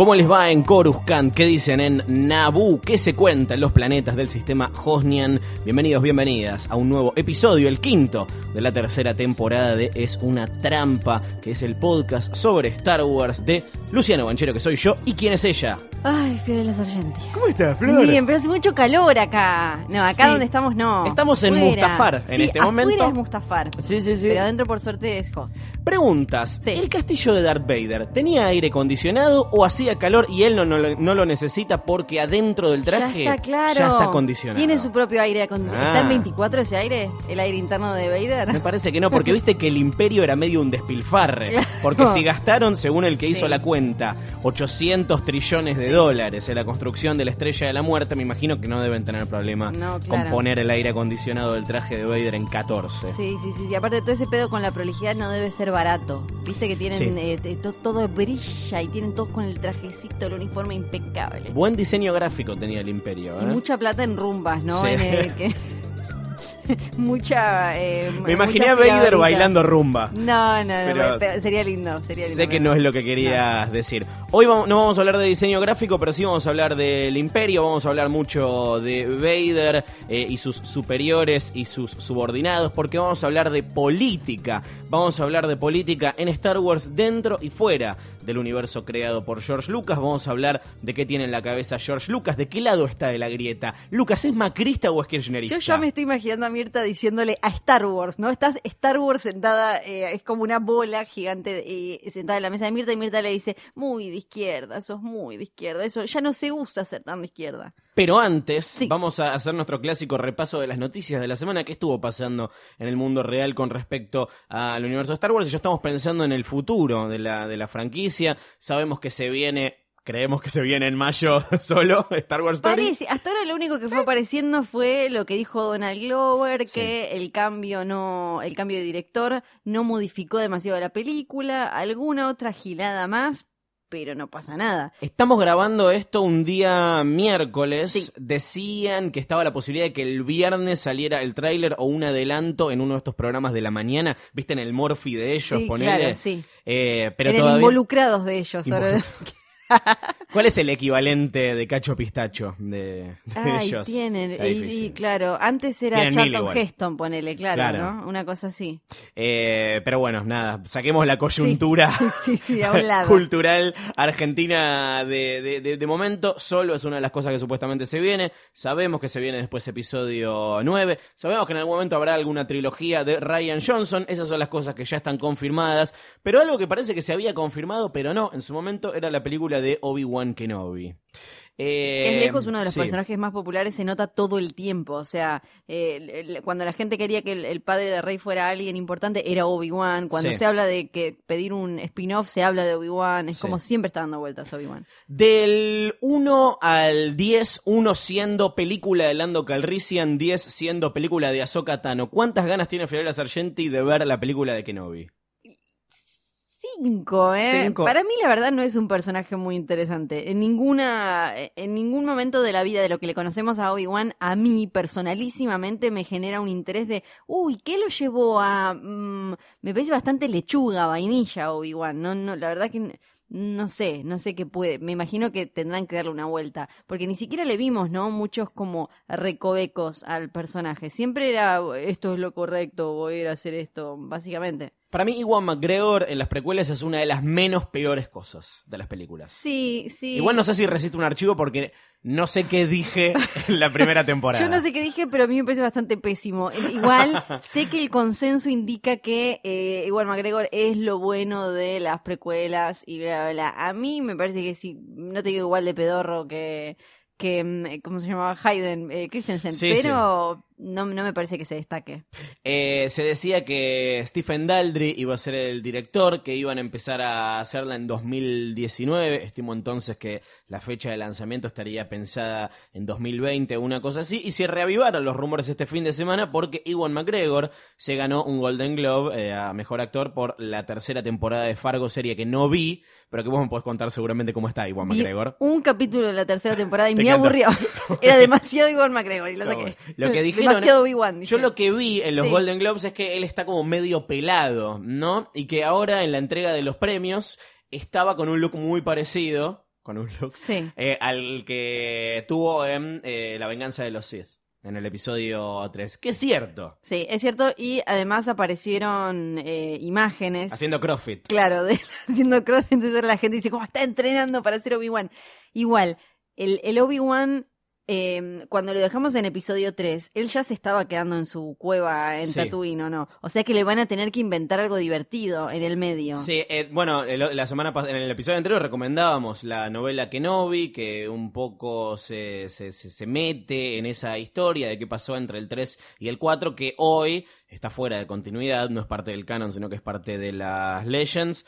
¿Cómo les va en Coruscant? ¿Qué dicen en Naboo? ¿Qué se cuenta en los planetas del sistema Hosnian? Bienvenidos, bienvenidas a un nuevo episodio, el quinto de la tercera temporada de Es una trampa, que es el podcast sobre Star Wars de Luciano Banchero, que soy yo, y quién es ella. Ay, Fiorella Sargenti. ¿Cómo estás, Flor? Bien, pero hace mucho calor acá. No, acá Sí. donde estamos no. Estamos en. Mustafar en Sí, este afuera momento. es Mustafar. Sí, sí, sí. Pero adentro, por suerte, es hot. Preguntas. Sí. ¿El castillo de Darth Vader tenía aire acondicionado o hacía calor y él no, no lo- no lo necesita porque adentro del traje ya está claro. ya está acondicionado? Tiene su propio aire acondicionado. Ah. ¿Está en 24 ese aire? ¿El aire interno de Vader? Me parece que no, porque viste que el imperio era medio un despilfarre. Claro. Porque si gastaron, según el que Sí. hizo la cuenta, 800 trillones de dólares en la construcción de la estrella de la muerte, me imagino que no deben tener problema No, con claro. poner el aire acondicionado del traje de Vader en 14. Sí, sí, sí, sí. Aparte todo ese pedo con la prolijidad no debe ser barato. Viste que tienen Sí. eh, to- todo brilla y tienen todos con el trajecito, el uniforme impecable. Buen diseño gráfico tenía el imperio. Y ¿eh? mucha plata en rumbas, ¿no? Sí. En el que- mucha. eh, Me imaginé mucha a Vader bailando rumba. No, no, no. Pero- sería lindo. Sería lindo Sé que no es lo que querías decir. Hoy vamos- no vamos a hablar de diseño gráfico, pero sí vamos a hablar del imperio, vamos a hablar mucho de Vader eh, y sus superiores y sus subordinados, porque vamos a hablar de política. Vamos a hablar de política en Star Wars dentro y fuera del universo creado por George Lucas. Vamos a hablar de qué tiene en la cabeza George Lucas, de qué lado está de la grieta. Lucas, ¿es macrista o es kirchnerista? Yo ya me estoy imaginando a Mirta diciéndole a Star Wars, ¿no? Estás Star Wars sentada, eh, es como una bola gigante eh, sentada en la mesa de Mirta y Mirta le dice, muy de izquierda, sos muy de izquierda. Eso ya no se usa ser tan de izquierda. Pero antes, Sí. vamos a hacer nuestro clásico repaso de las noticias de la semana que estuvo pasando en el mundo real con respecto al universo de Star Wars. Y ya estamos pensando en el futuro de la, de la franquicia. Sabemos que se viene, creemos que se viene en mayo solo Star Wars Story. Parece, hasta ahora lo único que fue apareciendo fue lo que dijo Donald Glover, que el cambio no, el cambio de director no modificó demasiado la película, alguna otra gilada más, pero no pasa nada. Estamos grabando esto un día miércoles. Sí. Decían que estaba la posibilidad de que el viernes saliera el tráiler o un adelanto en uno de estos programas de la mañana. ¿Viste en el Morphy de ellos? Sí, claro, sí. Eh, pero en el todavía... involucrados de ellos. ahora- ¿Cuál es el equivalente de cacho pistacho de, de Ay, ellos? tienen, y, claro, antes era Tienen Charlton. Heston, ponele, claro, Claro. ¿no? Una cosa así. Eh, pero bueno, nada, saquemos la coyuntura Sí, sí, a un lado. cultural argentina de, de- de- de momento. Solo es una de las cosas que supuestamente se viene. Sabemos que se viene después episodio 9. Sabemos que en algún momento habrá alguna trilogía de Ryan Johnson. Esas son las cosas que ya están confirmadas. Pero algo que parece que se había confirmado, pero no, en su momento era la película de Obi-Wan Kenobi. Eh, es lejos uno de los sí. personajes más populares, se nota todo el tiempo. O sea, eh, cuando la gente quería que el, el padre de Rey fuera alguien importante, era Obi-Wan. Cuando Sí. se habla de que pedir un spin-off, se habla de Obi-Wan. Es Sí. como siempre está dando vueltas Obi-Wan. Del 1 al 10, 1 siendo película de Lando Calrissian, 10 siendo película de Ahsoka Tano. ¿Cuántas ganas tiene Fiorella Sargenti de ver la película de Kenobi? Cinco, ¿eh? Cinco. Para mí, la verdad, no es un personaje muy interesante. En ninguna, en ningún momento de la vida de lo que le conocemos a Obi-Wan, a mí, personalísimamente, me genera un interés de, uy, ¿qué lo llevó a...? mm, me parece bastante lechuga, vainilla, Obi-Wan. No, no, la verdad que... No sé, no sé qué puede. Me imagino que tendrán que darle una vuelta. Porque ni siquiera le vimos, ¿no? Muchos como recovecos al personaje. Siempre era, esto es lo correcto, voy a ir a hacer esto, básicamente. Para mí, Iwan McGregor en las precuelas es una de las menos peores cosas de las películas. Sí, sí. Igual no sé si resiste un archivo porque no sé qué dije en la primera temporada. Yo no sé qué dije, pero a mí me parece bastante pésimo. Eh, Igual sé que el consenso indica que eh, igual McGregor es lo bueno de las precuelas y bla, bla, bla. A mí me parece que sí, no te digo igual de pedorro que, que mm, ¿cómo se llamaba? Hayden eh, Christensen, Sí, pero No, no me parece que se destaque. Eh, se decía que Stephen Daldry iba a ser el director, que iban a empezar a hacerla en 2019. Estimo entonces que la fecha de lanzamiento estaría pensada en 2020 o una cosa así. Y se reavivaron los rumores este fin de semana porque Ewan McGregor se ganó un Golden Globe eh, a mejor actor por la tercera temporada de Fargo, serie que no vi, pero que vos me podés contar seguramente cómo está Ewan Vi McGregor. un capítulo de la tercera temporada y me aburrió. Era demasiado Iwan McGregor y lo saqué. Lo que dijeron- demasiado Obi-Wan. Yo lo que vi en los Sí. Golden Globes es que él está como medio pelado, ¿no? Y que ahora en la entrega de los premios estaba con un look muy parecido, con un look, Sí. eh, al que tuvo en eh, La venganza de los Sith, en el episodio 3. Que es cierto, Sí, es cierto. Y además aparecieron eh, imágenes. haciendo CrossFit. Claro, de haciendo cross, entonces ahora la gente dice, ¿cómo está entrenando para ser Obi-Wan? Igual, el, el Obi-Wan, eh, cuando lo dejamos en episodio 3, él ya se estaba quedando en su cueva en Sí. Tatooine, ¿o no? O sea que le van a tener que inventar algo divertido en el medio. Sí, eh, bueno, la semana en el episodio anterior recomendábamos la novela Kenobi, que un poco se, se, se- se mete en esa historia de qué pasó entre el 3 y el 4, que hoy está fuera de continuidad, no es parte del canon, sino que es parte de las Legends.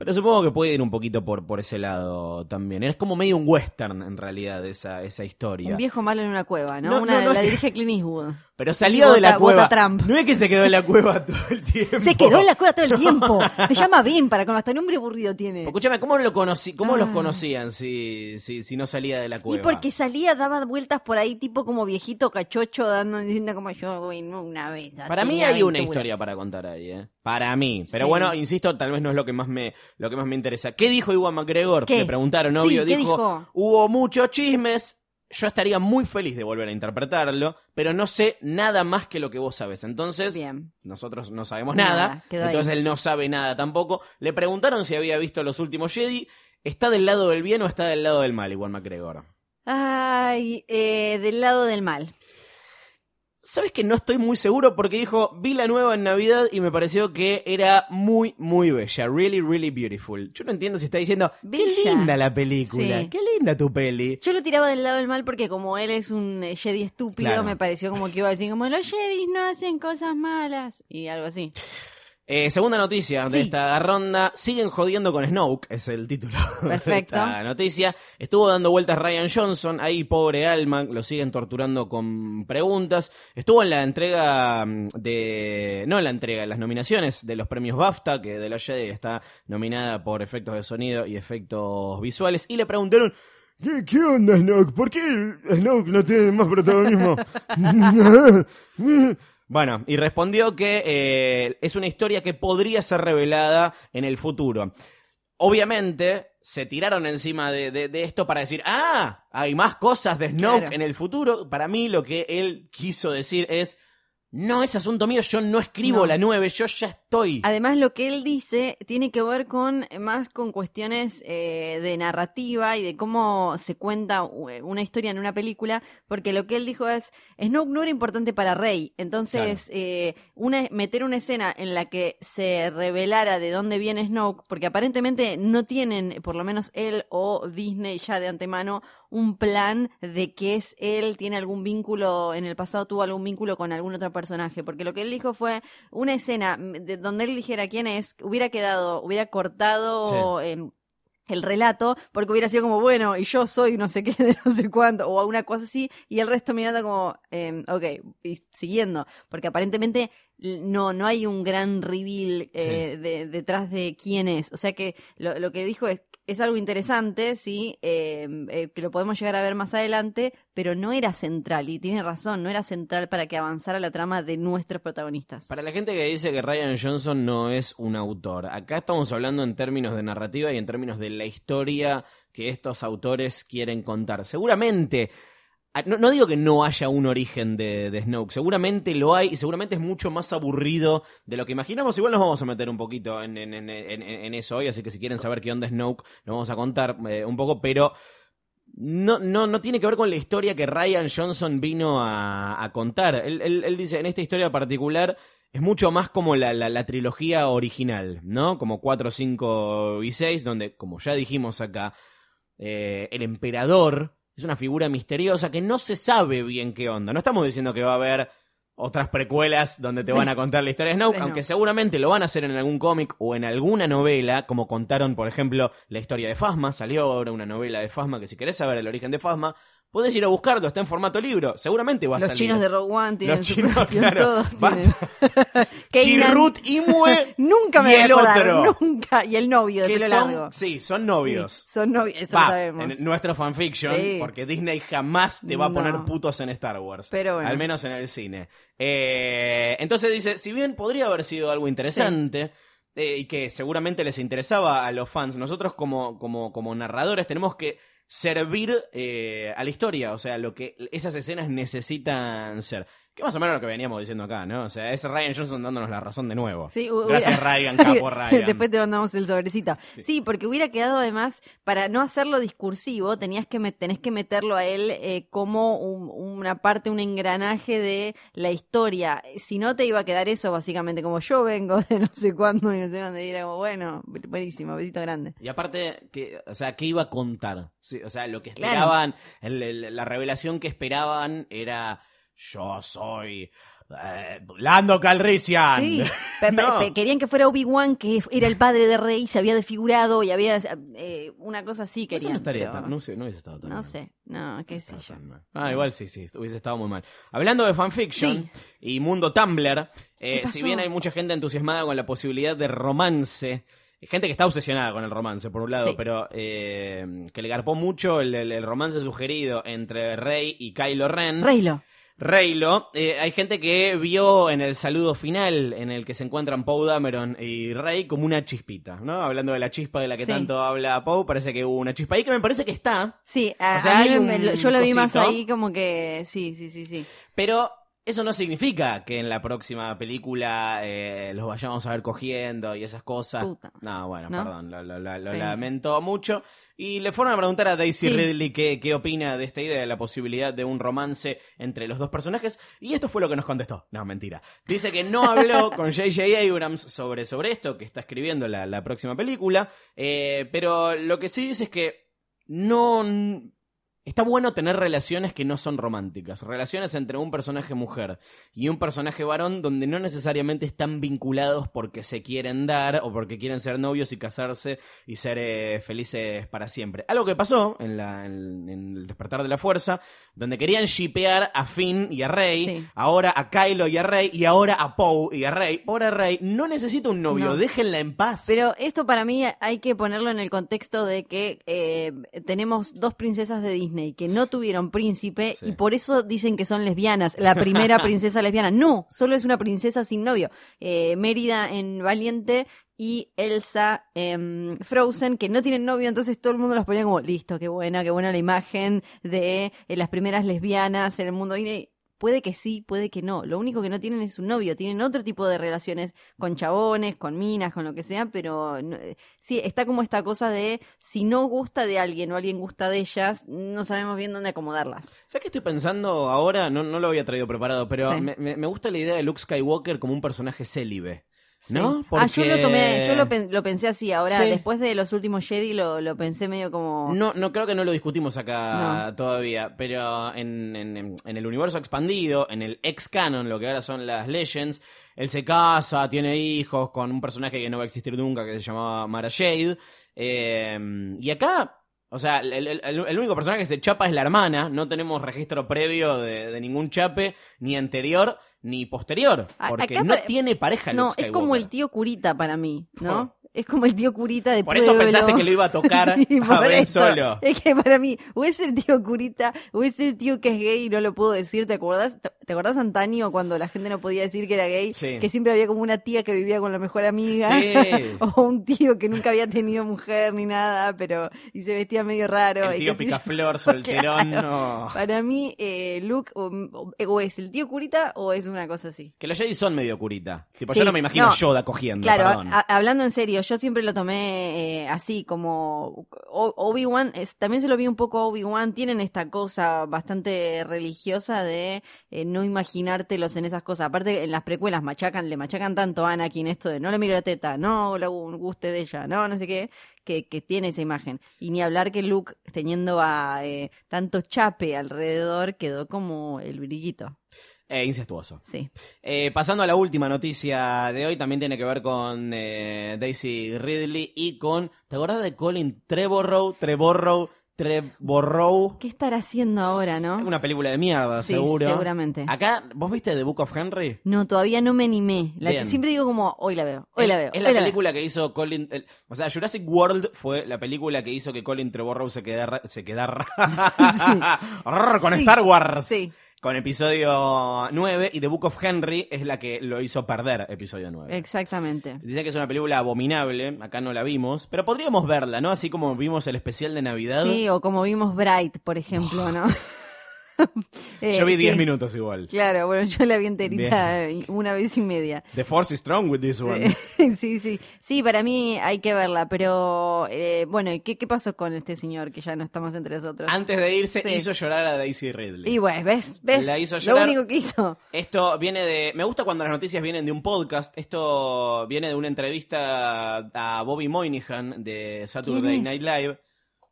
Pero supongo que puede ir un poquito por, por ese lado también. Es como medio un western, en realidad, esa, esa historia. Un viejo malo en una cueva, ¿no? No, una, no, no la dirige Clint Eastwood. Pero salió Y de la cueva. Trump. No es que se quedó en la cueva todo el tiempo. Se quedó en la cueva todo el tiempo. Se llama Ben para con hasta nombre aburrido tiene. Escúchame, ¿cómo, lo conocí, cómo los Ah. conocían si, si, si no salía de la Y cueva? porque salía, daba vueltas por ahí, tipo como viejito cachocho, dando, diciendo como yo, güey, no, una vez. Para mí hay una aventura". historia para contar ahí, ¿eh? Para mí. Pero Sí. bueno, insisto, tal vez no es lo que más me, lo que más me interesa. ¿Qué dijo Iwan McGregor? ¿Qué? Le preguntaron, Sí, obvio. ¿qué dijo, dijo? hubo muchos chismes. Yo estaría muy feliz de volver a interpretarlo, pero no sé nada más que lo que vos sabes. Entonces, Bien. nosotros no sabemos Nada, nada. quedó ahí. entonces él no sabe nada tampoco. Le preguntaron si había visto los últimos Jedi. ¿Está del lado del bien o está del lado del mal, Iwan McGregor? Ay, eh, del lado del mal. ¿Sabes que no estoy muy seguro? Porque dijo, vi la nueva en Navidad y me pareció que era muy, muy bella. Really, really beautiful. Yo no entiendo si está diciendo, qué linda la película, Sí. qué linda tu peli. Yo lo tiraba del lado del mal porque como él es un eh, Jedi estúpido, Claro. me pareció como que iba a decir como los Jedi no hacen cosas malas y algo así. Eh, segunda noticia de Sí. esta ronda. Siguen jodiendo con Snoke, es el título Perfecto. de esta noticia. Estuvo dando vueltas Ryan Johnson, ahí pobre alma, lo siguen torturando con preguntas. Estuvo en la entrega mm, de... No en la entrega, en las nominaciones de los premios BAFTA, que de la Jedi está nominada por efectos de sonido y efectos visuales. Y le preguntaron... ¿Qué, qué onda, Snoke? ¿Por qué Snoke no tiene más protagonismo? Bueno, y respondió que eh, es una historia que podría ser revelada en el futuro. Obviamente, se tiraron encima de, de- de esto para decir, ah, hay más cosas de Snoke Claro. en el futuro. Para mí lo que él quiso decir es, no es asunto mío, yo no escribo No. la 9, yo ya estoy. Además, lo que él dice tiene que ver con más con cuestiones eh, de narrativa y de cómo se cuenta eh, una historia en una película, porque lo que él dijo es, Snoke no era importante para Rey, entonces eh, una, meter una escena en la que se revelara de dónde viene Snoke, porque aparentemente no tienen, por lo menos él o Disney ya de antemano, un plan de que es él, tiene algún vínculo, en el pasado tuvo algún vínculo con algún otro personaje, porque lo que él dijo fue una escena de donde él dijera quién es, hubiera quedado, hubiera cortado em, el relato, porque hubiera sido como, bueno, y yo soy no sé qué de no sé cuánto, o una cosa así, y el resto mirando como, em, ok, y siguiendo, porque aparentemente no, no hay un gran reveal eh, de- detrás de quién es. O sea que lo, lo que dijo es, es algo interesante, sí, eh, eh, que lo podemos llegar a ver más adelante, pero no era central, y tiene razón, no era central para que avanzara la trama de nuestros protagonistas. Para la gente que dice que Ryan Johnson no es un autor, acá estamos hablando en términos de narrativa y en términos de la historia que estos autores quieren contar. Seguramente, no, no digo que no haya un origen de, de Snoke, seguramente lo hay y seguramente es mucho más aburrido de lo que imaginamos. Igual nos vamos a meter un poquito en, en- en- eso hoy, así que si quieren saber qué onda Snoke, lo vamos a contar eh, un poco, pero no, no, no tiene que ver con la historia que Ryan Johnson vino a, a contar. Él, él- dice, en esta historia particular, es mucho más como la, la- la trilogía original, ¿no? Como 4, 5 y 6, donde, como ya dijimos acá, eh, el emperador es una figura misteriosa que no se sabe bien qué onda. No estamos diciendo que va a haber otras precuelas donde te Sí. van a contar la historia de Snoke, De aunque seguramente lo van a hacer en algún cómic o en alguna novela, como contaron, por ejemplo, la historia de Fasma. Salió ahora una novela de Fasma que si querés saber el origen de Fasma, podés ir a buscarlo, está en formato libro. Seguramente va a Los salir. chinos de Rogue One tienen Los chinos, claro. todos tienen. Chirrut Imue Nunca me y voy a el acordar, otro. nunca. Y el novio de que pelo son, largo. sí, son novios. Sí, son novios, eso Va, lo sabemos. en nuestro fanfiction, Sí. porque Disney jamás te va a poner putos en Star Wars. Pero bueno. Al menos en el cine. Eh, entonces dice, si bien podría haber sido algo interesante, eh, y que seguramente les interesaba a los fans, nosotros como, como, como narradores tenemos que servir eh, a la historia, o sea, lo que esas escenas necesitan ser. Que más o menos lo que veníamos diciendo acá, ¿no? O sea, es Ryan Johnson dándonos la razón de nuevo. Sí, Gracias Ryan, capo Ryan. Después te mandamos el sobrecito. Sí. porque hubiera quedado además, para no hacerlo discursivo, tenías que tenés que meterlo a él eh, como un- una parte, un engranaje de la historia. Si no, te iba a quedar eso básicamente, como yo vengo de no sé cuándo y no sé dónde. Y era como, bueno, buenísimo, besito grande. Y aparte, que, o sea, ¿qué iba a contar? Sí, o sea, lo que Claro. esperaban, el- el- la revelación que esperaban era yo soy eh, Lando Calrissian. Sí, No. querían que fuera Obi-Wan, que era el padre de Rey, se había desfigurado y había eh, una cosa así querían. no estaría pero- tan, no sé, no hubiese estado tan no mal. sé, no, qué No sé yo. Ah, igual sí, sí, hubiese estado muy mal. Hablando de fanfiction Sí. y mundo Tumblr, eh, si bien hay mucha gente entusiasmada con la posibilidad de romance, gente que está obsesionada con el romance, por un lado, Sí. pero eh, que le garpó mucho el, el- el romance sugerido entre Rey y Kylo Ren. Reylo. Reylo, eh, hay gente que vio en el saludo final en el que se encuentran Poe Dameron y Rey como una chispita, ¿no? Hablando de la chispa de la que Sí. tanto habla Poe, parece que hubo una chispa ahí que me parece que está, Sí, a, O sea, a mí hay me- un lo- yo lo vi más ahí como que sí, sí, sí, sí. pero eso no significa que en la próxima película eh, los vayamos a ver cogiendo y esas cosas. Puta. No, bueno, ¿No? perdón, lo, lo- lo- lo Pena. lamento mucho. Y le fueron a preguntar a Daisy Sí. Ridley qué, qué opina de esta idea, de la posibilidad de un romance entre los dos personajes. Y esto fue lo que nos contestó. No, mentira. Dice que no habló con J.J. Abrams sobre, sobre esto, que está escribiendo la, la próxima película. eh, pero lo que sí dice es que no... Está bueno tener relaciones que no son románticas, relaciones entre un personaje mujer y un personaje varón donde no necesariamente están vinculados porque se quieren dar o porque quieren ser novios y casarse y ser eh, felices para siempre. Algo que pasó en, la, en, en el despertar de la fuerza, donde querían shipear a Finn y a Rey, Sí. ahora a Kylo y a Rey y ahora a Poe y a Rey. Ahora Rey no necesita un novio, No. déjenla en paz. Pero esto para mí hay que ponerlo en el contexto de que eh, tenemos dos princesas de Disney que no tuvieron príncipe Sí. y por eso dicen que son lesbianas. La primera princesa lesbiana. No, solo es una princesa sin novio. Eh, Mérida en Valiente y Elsa en Frozen, que no tienen novio, entonces todo el mundo las ponía como, listo, qué buena, qué buena la imagen de eh, las primeras lesbianas en el mundo Disney. Puede que sí, puede que no. Lo único que no tienen es un novio, tienen otro tipo de relaciones con chabones, con minas, con lo que sea, pero no- eh, sí, está como esta cosa de si no gusta de alguien o alguien gusta de ellas, no sabemos bien dónde acomodarlas. ¿Sabes qué estoy pensando ahora? No, no lo había traído preparado, pero Sí. me, me- me gusta la idea de Luke Skywalker como un personaje célibe. Sí. ¿No? Ah, yo lo tomé, yo lo, pen- lo pensé así. Ahora, Sí. después de los últimos Jedi, lo, lo pensé medio como. No, no creo que no lo discutimos acá todavía, pero en, en- en el universo expandido, en el ex canon, lo que ahora son las Legends, él se casa, tiene hijos con un personaje que no va a existir nunca, que se llamaba Mara Jade. eh, y acá, o sea, el, el- el- el único personaje que se chapa es la hermana, no tenemos registro previo de, de ningún chape ni anterior. Ni posterior, porque acá no tiene pareja No, es como el tío curita para mí, ¿no? Es como el tío curita de Por eso pueblo. pensaste que lo iba a tocar Sí, a por Ben eso. solo. Es que para mí, o es el tío curita, o es el tío que es gay y no lo puedo decir. ¿Te acordás? ¿Te acordás antaño cuando la gente no podía decir que era gay? Sí. Que siempre había como una tía que vivía con la mejor amiga. Sí. o un tío que nunca había tenido mujer ni nada, pero y se vestía medio raro. El tío picaflor, solterón, Claro. no. Para mí, eh, Luke o, o es el tío curita o es una cosa así. Que los Jedi son medio curita. Tipo, Sí, yo no me imagino no. Yoda cogiendo, Claro, a- hablando en serio, yo siempre lo tomé eh, así como Obi-Wan, también se lo vi un poco a Obi-Wan, tienen esta cosa bastante religiosa de eh, no imaginártelos en esas cosas. Aparte, en las precuelas machacan, le machacan tanto a Anakin esto de no le mire la teta, no le guste de ella, no, no sé qué, que, que tiene esa imagen. Y ni hablar que Luke, teniendo a eh, tanto chape alrededor, quedó como el brillito. Eh, incestuoso. Sí. Eh, pasando a la última noticia de hoy, también tiene que ver con eh, Daisy Ridley y con. ¿Te acordás de Colin Trevorrow? Trevorrow, Trevorrow. ¿Qué estará haciendo ahora, no? Una película de mierda, Sí, seguro. seguramente. Acá, ¿vos viste The Book of Henry? No, todavía no me animé. La- siempre digo como, hoy la veo, hoy es, la veo. es la película que hizo Colin. el- o sea, Jurassic World fue la película que hizo que Colin Trevorrow se quedara. Se quedara con Sí. Star Wars. Sí. Con episodio 9 y The Book of Henry es la que lo hizo perder, episodio 9. Exactamente. Dicen que es una película abominable, acá no la vimos, pero podríamos verla, ¿no? Así como vimos el especial de Navidad. Sí, o como vimos Bright, por ejemplo, ¿no? Eh, Yo vi 10 sí. minutos igual. Claro, bueno, yo la vi enterita una vez y media. The Force is strong with this one. Sí, sí, sí. Sí, para mí hay que verla, pero eh, bueno, ¿y qué, qué pasó con este señor que ya no estamos entre nosotros? Antes de irse, Sí. hizo llorar a Daisy Ridley. Y bueno, ¿ves? ¿Ves? La hizo Lo llorar. único que hizo. Esto viene de. Me gusta cuando las noticias vienen de un podcast. Esto viene de una entrevista a Bobby Moynihan de Saturday. Night Live.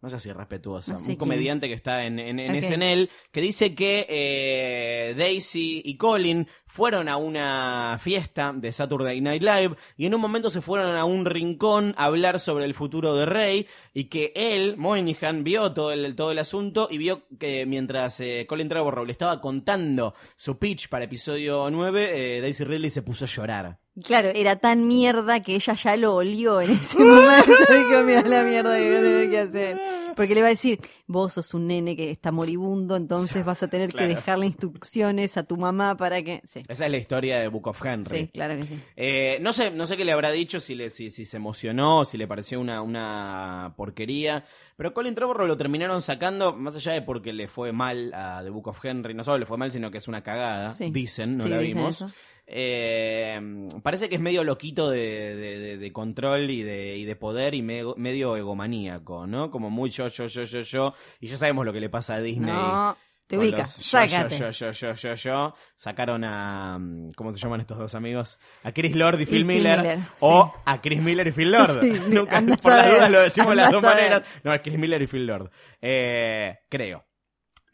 No sé si es respetuosa. No sé un comediante es. que está en, en, en. SNL que dice que eh, Daisy y Colin fueron a una fiesta de Saturday Night Live y en un momento se fueron a un rincón a hablar sobre el futuro de Rey y que él, Moynihan, vio todo el, todo el asunto y vio que mientras eh, Colin Trevorrow le estaba contando su pitch para episodio 9, eh, Daisy Ridley se puso a llorar. Claro, era tan mierda que ella ya lo olió en ese momento. Dijo, mira la mierda que voy a tener que hacer. Porque le va a decir, vos sos un nene que está moribundo, entonces vas a tener Claro. que dejarle instrucciones a tu mamá para que... Sí, Esa es la historia de Book of Henry. sí, claro que sí. Eh, no sé, no sé qué le habrá dicho, si, le, si, si se emocionó, si le pareció una, una porquería. Pero Colin Trevorrow lo terminaron sacando, más allá de porque le fue mal a The Book of Henry. No solo le fue mal, sino que es una cagada. Sí. Dicen, no Sí, la dicen vimos. eso. Eh, parece que es medio loquito de, de- de- de control y de, y de poder y medio, medio egomaníaco, ¿no? Como muy yo, yo, yo, yo, yo. Y ya sabemos lo que le pasa a Disney. No, te ubicas, sácate. Yo, yo, yo, yo, yo, yo. Sacaron a. mm, ¿Cómo se llaman estos dos amigos? A Chris Lord y, Phil Miller. O a Chris Miller y Phil Lord. Nunca, por las dudas lo decimos de las dos maneras. No, es Chris Miller y Phil Lord. Eh, creo.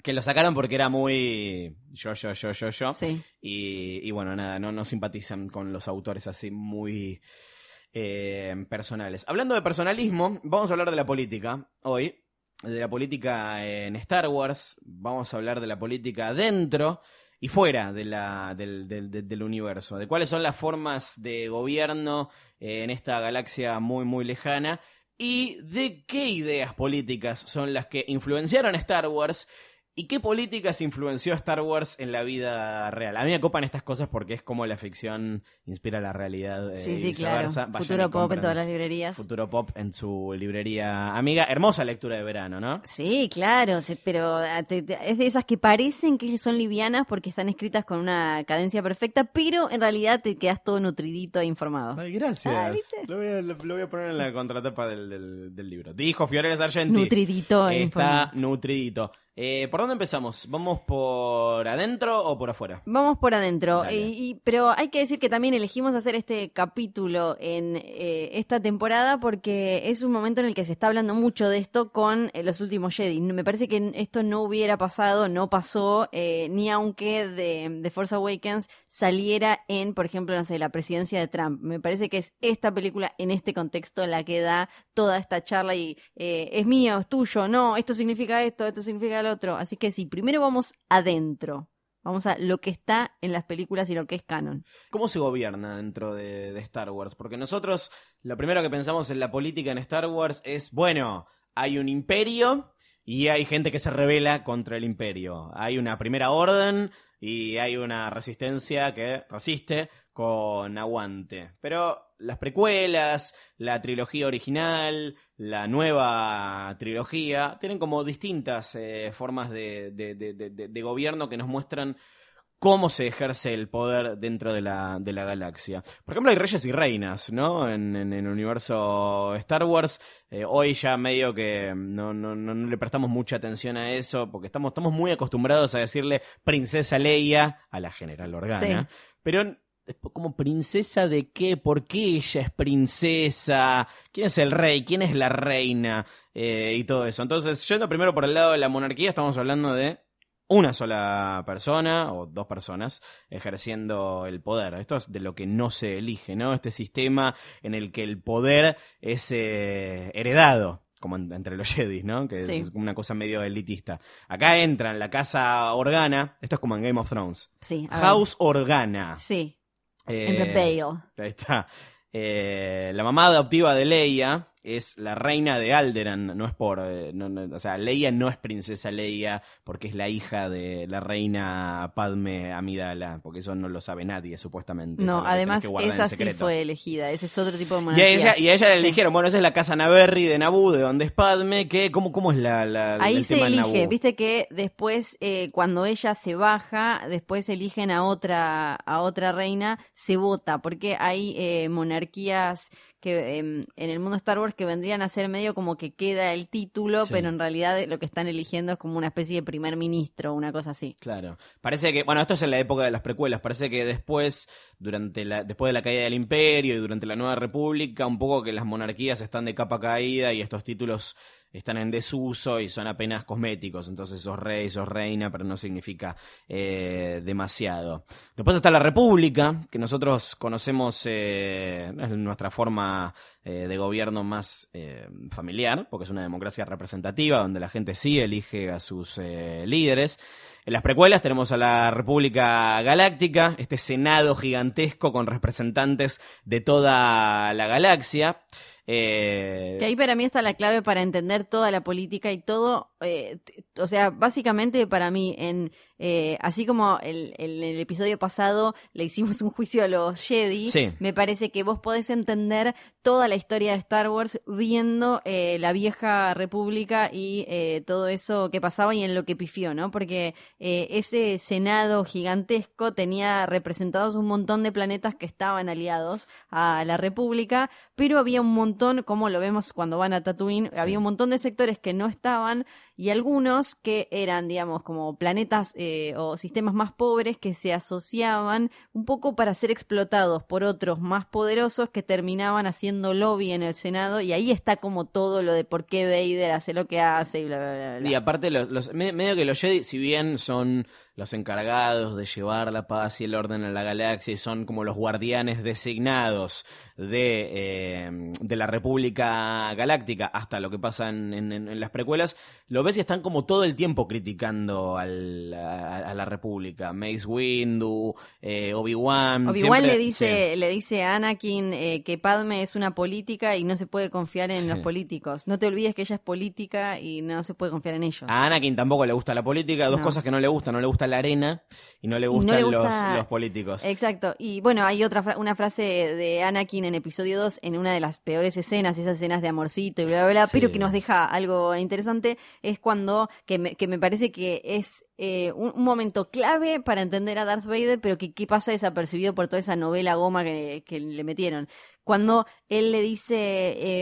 Que lo sacaron porque era muy. Yo, yo, yo, yo, yo. Sí. Y, y bueno, nada, no, no simpatizan con los autores así muy eh, personales. Hablando de personalismo, vamos a hablar de la política hoy. De la política en Star Wars. Vamos a hablar de la política dentro y fuera de la, del, del- del- universo. De cuáles son las formas de gobierno eh, en esta galaxia muy, muy lejana. Y de qué ideas políticas son las que influenciaron a Star Wars ¿Y qué políticas influenció a Star Wars en la vida real? A mí me copan estas cosas porque es como la ficción inspira la realidad. eh, Sí, sí, claro. Vayan Futuro pop en todas las librerías. Futuro Pop en su librería amiga. Hermosa lectura de verano, ¿no? Sí, claro, pero ah, te- te- es de esas que parecen que son livianas porque están escritas con una cadencia perfecta, pero en realidad te quedas todo nutridito e informado. Ay, gracias. Ah, lo, voy a, lo- lo voy a poner en la contratapa del, del- del libro. Dijo Fiorella Sargenti. Nutridito e Está informado. nutridito. Eh, ¿Por dónde empezamos? ¿Vamos por adentro o por afuera? Vamos por adentro, y, pero hay que decir que también elegimos hacer este capítulo en eh, esta temporada porque es un momento en el que se está hablando mucho de esto con eh, los últimos Jedi. Me parece que esto no hubiera pasado, no pasó, eh, ni aunque de, de Force Awakens saliera en, por ejemplo, no sé, la presidencia de Trump. Me parece que es esta película en este contexto la que da toda esta charla y eh, es mío, es tuyo, no, esto significa esto, esto significa lo otro. Así que sí, primero vamos adentro. Vamos a lo que está en las películas y lo que es canon. ¿Cómo se gobierna dentro de, de Star Wars? Porque nosotros lo primero que pensamos en la política en Star Wars es, bueno, hay un imperio y hay gente que se revela contra el imperio. Hay una primera orden y hay una resistencia que resiste con aguante. Pero las precuelas, la trilogía original, la nueva trilogía, tienen como distintas eh, formas de, de- de- de- de- de gobierno que nos muestran cómo se ejerce el poder dentro de la, de la galaxia. Por ejemplo, hay reyes y reinas, ¿no? En, en- en el universo Star Wars. Eh, hoy ya medio que no, no, no, no le prestamos mucha atención a eso, porque estamos, estamos muy acostumbrados a decirle princesa Leia a la general Organa. Pero como princesa de qué, por qué ella es princesa, quién es el rey, quién es la reina eh, y todo eso. Entonces, yendo primero por el lado de la monarquía, estamos hablando de una sola persona o dos personas ejerciendo el poder. Esto es de lo que no se elige, ¿no? Este sistema en el que el poder es eh, heredado. Como en- entre los Jedi, ¿no? Que Sí. es una cosa medio elitista. Acá entran la casa Organa. Esto es como en Game of Thrones. Sí. House Organa. Sí, Eh, en The. Ahí está. Eh, la mamá adoptiva de Leia es la reina de Alderan, no es por... eh, no- no- o sea, Leia no es princesa Leia porque es la hija de la reina Padme Amidala, porque eso no lo sabe nadie, supuestamente. No, además esa sí fue elegida. Ese es otro tipo de Y a monarquía. ella, y a ella le dijeron, bueno, esa es la casa Naverri de Naboo, de donde es Padme, que, ¿cómo, cómo es la, la Ahí el se tema elige, Naboo? viste que después eh, cuando ella se baja, después eligen a otra a otra reina, se vota, porque hay eh, monarquías que em, en el mundo Star Wars que vendrían a ser medio como que queda el título, Sí. pero en realidad lo que están eligiendo es como una especie de primer ministro, una cosa así. Claro. Parece que, bueno, esto es en la época de las precuelas. Parece que después, durante la, después de la caída del imperio y durante la nueva república, un poco que las monarquías están de capa caída y estos títulos están en desuso y son apenas cosméticos. Entonces sos rey, sos reina, pero no significa eh, demasiado. Después está la república, que nosotros conocemos, eh, es nuestra forma eh, de gobierno más eh, familiar, porque es una democracia representativa donde la gente sí elige a sus eh, líderes. En las precuelas tenemos a la República Galáctica, este senado gigantesco con representantes de toda la galaxia. Eh, Que ahí para mí está la clave para entender toda la política y todo, eh, o sea, básicamente para mí, en eh, así como el, el- el episodio pasado le hicimos un juicio a los Jedi, Sí. me parece que vos podés entender toda la historia de Star Wars viendo eh, la vieja república y eh, todo eso que pasaba y en lo que pifió, ¿no? Porque eh, ese senado gigantesco tenía representados un montón de planetas que estaban aliados a la república, pero había un montón, como lo vemos cuando van a Tatooine, había un montón de sectores que no estaban y algunos que eran, digamos, como planetas eh, o sistemas más pobres que se asociaban un poco para ser explotados por otros más poderosos que terminaban haciendo lobby en el Senado y ahí está como todo lo de por qué Vader hace lo que hace y bla, bla, bla, bla. Y aparte, los, los- me- medio que los Jedi, si bien son los encargados de llevar la paz y el orden a la galaxia y son como los guardianes designados de, eh, de la República Galáctica hasta lo que pasa en, en- en las precuelas, lo ves y están como todo el tiempo criticando al- a, a la República. Mace Windu, eh, Obi-Wan. Obi-Wan le dice, le dice a Anakin eh, que Padme es una política y no se puede confiar en Sí. los políticos. No te olvides que ella es política y no se puede confiar en ellos. A Anakin tampoco le gusta la política, dos No. cosas que no le gustan, no le gusta la arena y no le no gustan los- políticos. Exacto. Y bueno, hay otra fra- una frase de Anakin en episodio 2, en una de las peores escenas, esas escenas de amorcito y bla, bla, bla, Sí. pero que nos deja algo interesante, es cuando, que me, que me parece que es eh, un, un momento clave para entender a Darth Vader, pero que, que pasa desapercibido por toda esa novela goma que, que le metieron. Cuando él le dice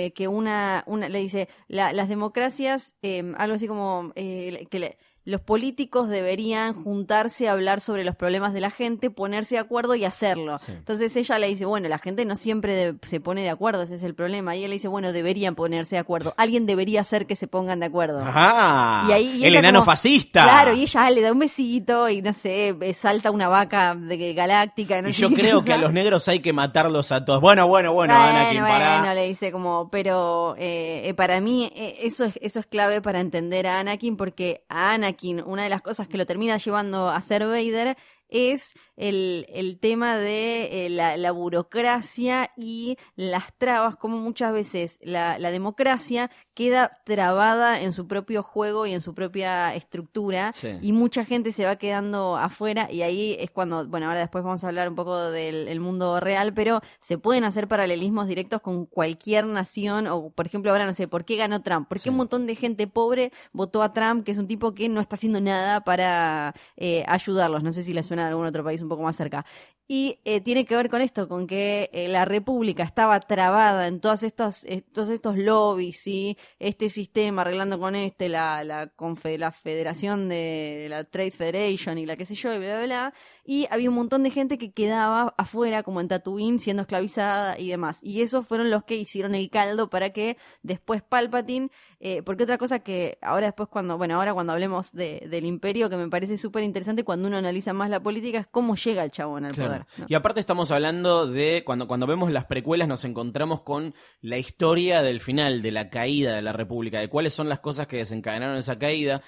eh, que una, una, le dice, la- las democracias, eh, algo así como eh, que le- los políticos deberían juntarse a hablar sobre los problemas de la gente, ponerse de acuerdo y hacerlo. Sí. Entonces ella le dice, bueno, la gente no siempre de- se pone de acuerdo, ese es el problema. Y él le dice, bueno, deberían ponerse de acuerdo. Alguien debería hacer que se pongan de acuerdo. Ajá. Y ahí- y el enano como- fascista. Claro, y ella le da un besito y no sé, salta una vaca de galáctica. No Y sé yo creo cosa. que a los negros hay que matarlos a todos. Bueno, bueno, bueno, Bueno, Anakin, bueno, le dice como, pero eh, eh, para mí eh, eso es eso es clave para entender a Anakin porque a Anakin Una de las cosas que lo termina llevando a ser Vader es el, el tema de eh, la, la burocracia y las trabas, como muchas veces la, la democracia queda trabada en su propio juego y en su propia estructura Sí. y mucha gente se va quedando afuera y ahí es cuando, bueno, ahora después vamos a hablar un poco del el mundo real, pero se pueden hacer paralelismos directos con cualquier nación o, por ejemplo, ahora no sé, ¿por qué ganó Trump? ¿Por qué Sí. un montón de gente pobre votó a Trump, que es un tipo que no está haciendo nada para eh, ayudarlos? No sé si le suena algún otro país un poco más cerca. Y eh, tiene que ver con esto, con que eh, la República estaba trabada en todos estos, eh, todos estos lobbies, ¿sí? este sistema arreglando con este, la, la, la Federación de la Trade Federation y la qué sé yo, y bla, bla, bla. Y había un montón de gente que quedaba afuera, como en Tatooine, siendo esclavizada y demás. Y esos fueron los que hicieron el caldo para que después Palpatine, eh, porque otra cosa que ahora después cuando, bueno, ahora cuando hablemos de- del imperio, que me parece súper interesante cuando uno analiza más la política, es cómo llega el chabón al Claro. poder. ¿no? Y aparte estamos hablando de, cuando, cuando vemos las precuelas nos encontramos con la historia del final, de la caída de la República, de cuáles son las cosas que desencadenaron esa caída.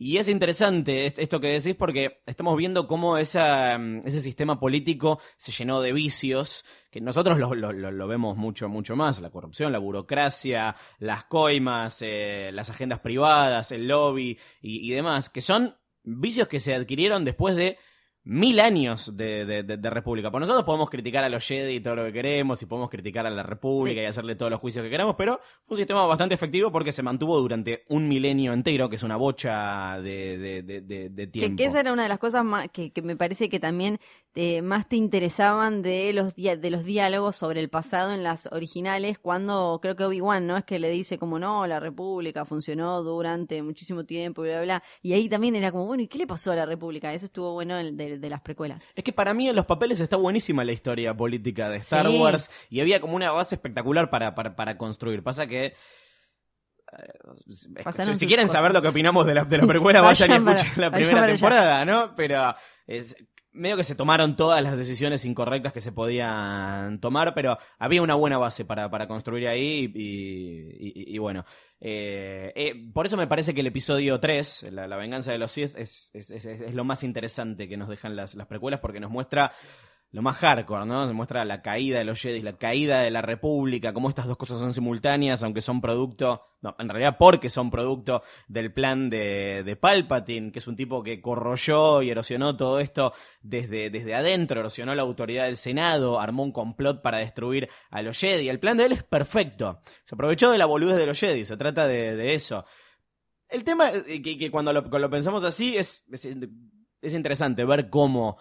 Y es interesante est- esto que decís porque estamos viendo cómo esa, mm, ese sistema político se llenó de vicios, que nosotros lo, vemos mucho, mucho más, la corrupción, la burocracia, las coimas, eh, las agendas privadas, el lobby y demás, que son vicios que se adquirieron después de mil años de, de- de- de República. Por nosotros podemos criticar a los Jedi y todo lo que queremos, y podemos criticar a la República Sí. y hacerle todos los juicios que queramos, pero fue un sistema bastante efectivo porque se mantuvo durante un milenio entero, que es una bocha de, de- de- de- de Que, tiempo. que esa era una de las cosas más, que, que me parece que también te- más te interesaban de los, de los diálogos sobre el pasado en las originales, cuando creo que Obi-Wan, ¿no? Es que le dice como, no, la República funcionó durante muchísimo tiempo, bla, bla, bla. Y ahí también era como, bueno, ¿y qué le pasó a la República? Eso estuvo bueno el de, de las precuelas. Es que para mí en los papeles está buenísima la historia política de Star Sí. Wars y había como una base espectacular para, para, para construir. Pasa que... eh, si, quieren cosas. saber lo que opinamos de la, de la Sí, precuela, vayan, vayan y para- escuchen la primera allá. temporada, ¿no? Pero es medio que se tomaron todas las decisiones incorrectas que se podían tomar, pero había una buena base para, para construir ahí y, y- y- bueno. eh, eh, por eso me parece que el episodio 3, la, la venganza de los Sith, es, es, es- es lo más interesante que nos dejan las, las precuelas porque nos muestra lo más hardcore, ¿no? Se muestra la caída de los Jedi, la caída de la República, cómo estas dos cosas son simultáneas, aunque son producto, no, en realidad porque son producto del plan de, de Palpatine, que es un tipo que corroyó y erosionó todo esto desde, desde adentro, erosionó la autoridad del Senado, armó un complot para destruir a los Jedi. El plan de él es perfecto. Se aprovechó de la boludez de los Jedi, se trata de, eso. El tema, eh, que, cuando lo, pensamos así, es, es interesante ver cómo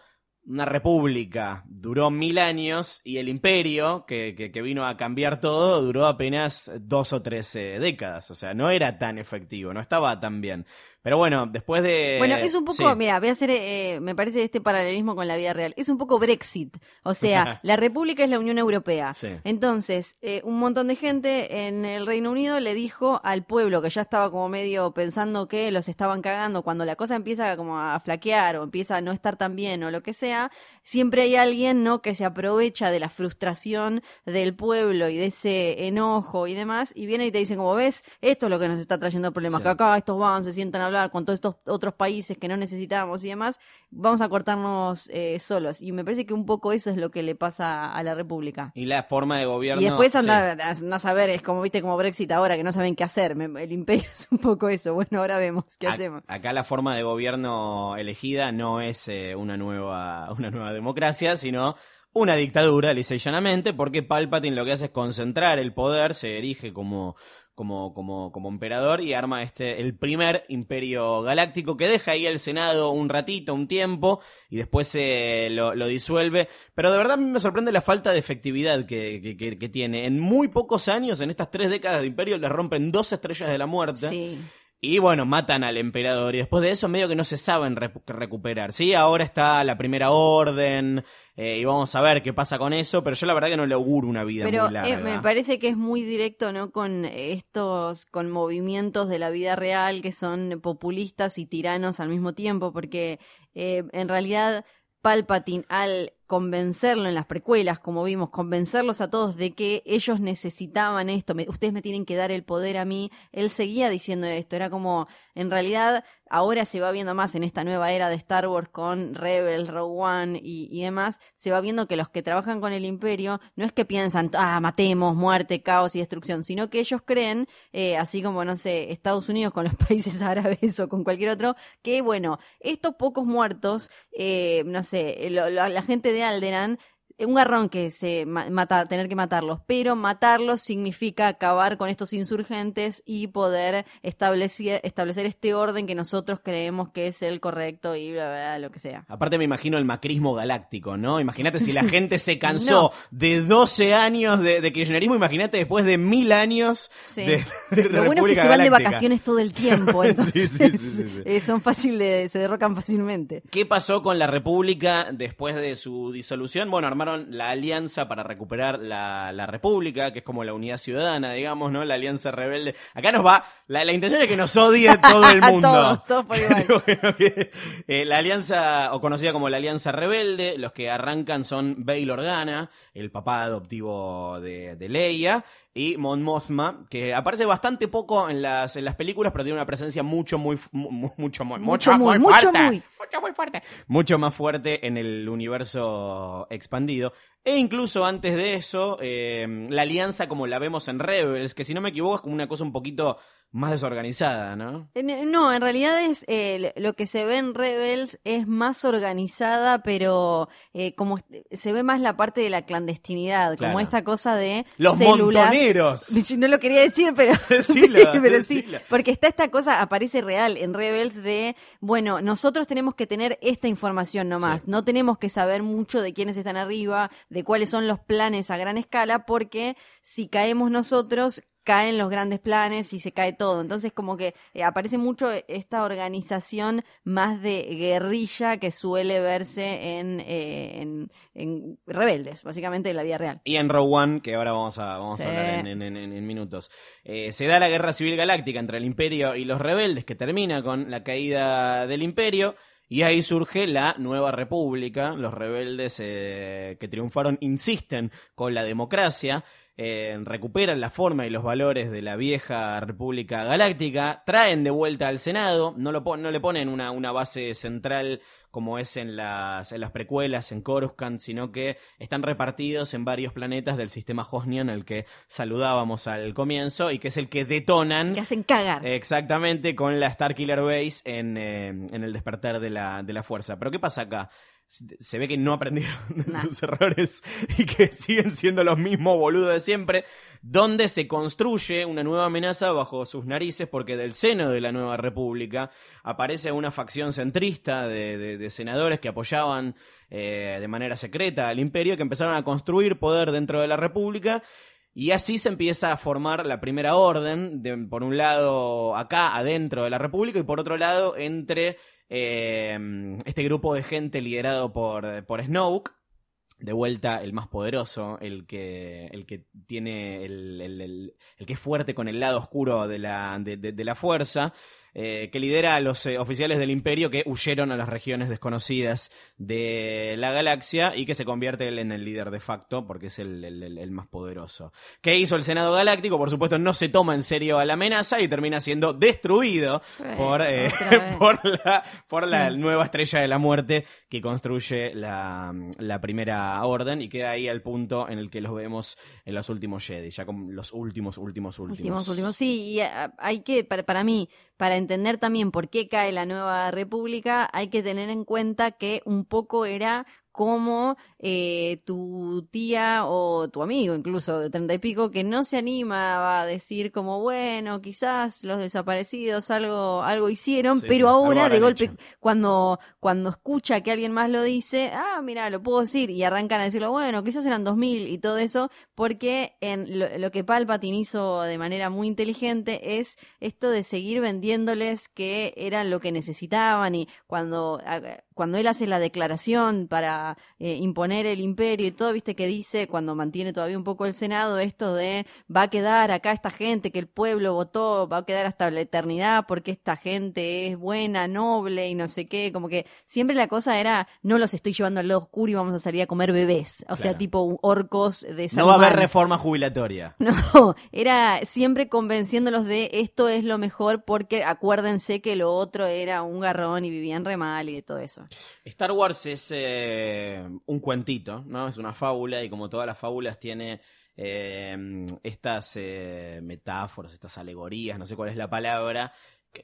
una república duró mil años y el imperio, que, que, que vino a cambiar todo, duró apenas dos o tres décadas. O sea, no era tan efectivo, no estaba tan bien. Pero bueno, después de... Bueno, es un poco, sí. mira, voy a hacer, eh, me parece este paralelismo con la vida real. Es un poco Brexit. O sea, la República es la Unión Europea. Sí. Entonces, eh, un montón de gente en el Reino Unido le dijo al pueblo que ya estaba como medio pensando que los estaban cagando, cuando la cosa empieza como a flaquear o empieza a no estar tan bien o lo que sea, siempre hay alguien, ¿no? Que se aprovecha de la frustración del pueblo y de ese enojo y demás, y viene y te dicen como ves, esto es lo que nos está trayendo problemas, Sí. que acá estos van, se sientan a hablar con todos estos otros países que no necesitamos y demás, vamos a cortarnos eh, solos. Y me parece que un poco eso es lo que le pasa a la República. Y la forma de gobierno... Y después sí. anda, anda a saber, es como viste como Brexit ahora, que no saben qué hacer. Me- el imperio es un poco eso. Bueno, ahora vemos qué Ac- hacemos. Acá la forma de gobierno elegida no es eh, una nueva una nueva democracia, sino una dictadura, lisa y llanamente, porque Palpatine lo que hace es concentrar el poder, se erige como como, como, como emperador y arma este el primer imperio galáctico que deja ahí el Senado un ratito, un tiempo, y después se lo, lo disuelve. Pero de verdad a mí me sorprende la falta de efectividad que, que, que- que tiene. En muy pocos años, en estas tres décadas de imperio, le rompen dos estrellas de la muerte. Sí. Y bueno, matan al emperador y después de eso medio que no se saben recuperar. Sí, ahora está la primera orden eh, y vamos a ver qué pasa con eso, pero yo la verdad que no le auguro una vida Pero muy larga. eh, me parece que es muy directo, ¿no? Con estos, con movimientos de la vida real que son populistas y tiranos al mismo tiempo, porque eh, en realidad Palpatine al convencerlo en las precuelas, como vimos, convencerlos a todos de que ellos necesitaban esto, me- ustedes me tienen que dar el poder a mí, él seguía diciendo esto, era como, en realidad, ahora se va viendo más en esta nueva era de Star Wars con Rebels, Rogue One y, demás, se va viendo que los que trabajan con el imperio no es que piensan, ah, matemos, muerte, caos y destrucción, sino que ellos creen, eh, así como, no sé, Estados Unidos con los países árabes o con cualquier otro, que bueno, estos pocos muertos, eh, no sé, lo- la gente de Alderan un garrón que se mata, tener que matarlos, pero matarlos significa acabar con estos insurgentes y poder establecer, establecer este orden que nosotros creemos que es el correcto y bla, bla, bla, lo que sea. Aparte me imagino el macrismo galáctico, ¿no? Imagínate si la gente se cansó de 12 años de, de kirchnerismo, imagínate después de mil años Sí. de, de Lo bueno es que se van de vacaciones todo el tiempo, entonces sí, sí, eh, son fáciles, de- se derrocan fácilmente. ¿Qué pasó con la República después de su disolución? Bueno, armaron la alianza para recuperar la, la República, que es como la unidad ciudadana, digamos, ¿no? La alianza rebelde. Acá nos va, la, la intención es que nos odie todo el mundo. todos, todos por igual. Bueno, que, eh, la alianza, o conocida como la alianza rebelde, los que arrancan son Bail Organa, el papá adoptivo de, de Leia, y Mon Mothma, que aparece bastante poco en las, en las películas, pero tiene una presencia mucho, muy, mu- mu- mucho, muy, Mucho, mucho, muy, muy mucho, fuerte. muy. Mucho, muy fuerte. Mucho más fuerte en el universo expandido. E incluso antes de eso, eh, la alianza como la vemos en Rebels, que si no me equivoco es como una cosa un poquito más desorganizada, ¿no? Eh, No, en realidad es eh, lo que se ve en Rebels es más organizada, pero eh, como se ve más la parte de la clandestinidad, Claro. como esta cosa de Los montoneros. No lo quería decir, pero Decilo, sí, pero sí, decilo. porque está esta cosa aparece real en Rebels de bueno, nosotros tenemos que tener esta información nomás, Sí. no tenemos que saber mucho de quiénes están arriba, de cuáles son los planes a gran escala, porque si caemos nosotros caen los grandes planes y se cae todo. Entonces como que eh, aparece mucho esta organización más de guerrilla que suele verse en, eh, en, en rebeldes, básicamente en la vida real. Y en Rogue One, que ahora vamos a, vamos Sí. a hablar en, en- en- en minutos. Eh, se da la guerra civil galáctica entre el Imperio y los rebeldes, que termina con la caída del Imperio. Y ahí surge la nueva república. Los rebeldes eh, que triunfaron insisten con la democracia. Eh, recuperan la forma y los valores de la vieja República Galáctica, traen de vuelta al Senado, no, lo pon- no le ponen una, una base central como es en las, en las precuelas, en Coruscant, sino que están repartidos en varios planetas del sistema Hosnian, el que saludábamos al comienzo, y que es el que detonan Que hacen cagar. exactamente con la Starkiller Base en, eh, en el despertar de la, de la fuerza. Pero ¿qué pasa acá? Se ve que no aprendieron de Nah. sus errores y que siguen siendo los mismos boludos de siempre, donde se construye una nueva amenaza bajo sus narices porque del seno de la nueva república aparece una facción centrista de, de- de senadores que apoyaban eh, de manera secreta al imperio, que empezaron a construir poder dentro de la república y así se empieza a formar la primera orden, de, por un lado acá, adentro de la República, y por otro lado entre eh, este grupo de gente liderado por, por Snoke, de vuelta el más poderoso, el que, el que tiene, el, el- el- que es fuerte con el lado oscuro de la, de- de la fuerza, eh, que lidera a los eh, oficiales del imperio que huyeron a las regiones desconocidas de la galaxia y que se convierte él en el líder de facto porque es el, el- el- el más poderoso. ¿Qué hizo el Senado Galáctico? Por supuesto no se toma en serio a la amenaza y termina siendo destruido por, eh, por la, por la Sí. nueva estrella de la muerte que construye la, la primera orden y queda ahí al punto en el que los vemos en los últimos Jedi, ya con los últimos, últimos, últimos. Últimos, últimos. Sí, y hay que, para, para mí, para entender también por qué cae la nueva república, hay que tener en cuenta que un poco era como eh, tu tía o tu amigo, incluso de treinta y pico, que no se anima a decir como, bueno, quizás los desaparecidos algo, algo hicieron, Sí, pero sí, ahora de golpe, hecho. cuando, cuando escucha que alguien más lo dice, ah, mira, lo puedo decir, y arrancan a decirlo, bueno, quizás eran 2000 y todo eso, porque en lo, lo que Palpatine hizo de manera muy inteligente es esto de seguir vendiéndoles que eran lo que necesitaban y cuando, a- cuando él hace la declaración para eh, imponer el imperio y todo, viste que dice, cuando mantiene todavía un poco el Senado, esto de va a quedar acá esta gente que el pueblo votó, va a quedar hasta la eternidad porque esta gente es buena, noble y no sé qué, como que siempre la cosa era, no los estoy llevando al lado oscuro y vamos a salir a comer bebés, o sea, tipo orcos de No va a haber reforma jubilatoria. No, era siempre convenciéndolos de esto es lo mejor porque acuérdense que lo otro era un garrón y vivían re mal y de todo eso. Star Wars es eh, un cuentito, ¿no? Es una fábula y como todas las fábulas tiene eh, estas eh, metáforas, estas alegorías, no sé cuál es la palabra,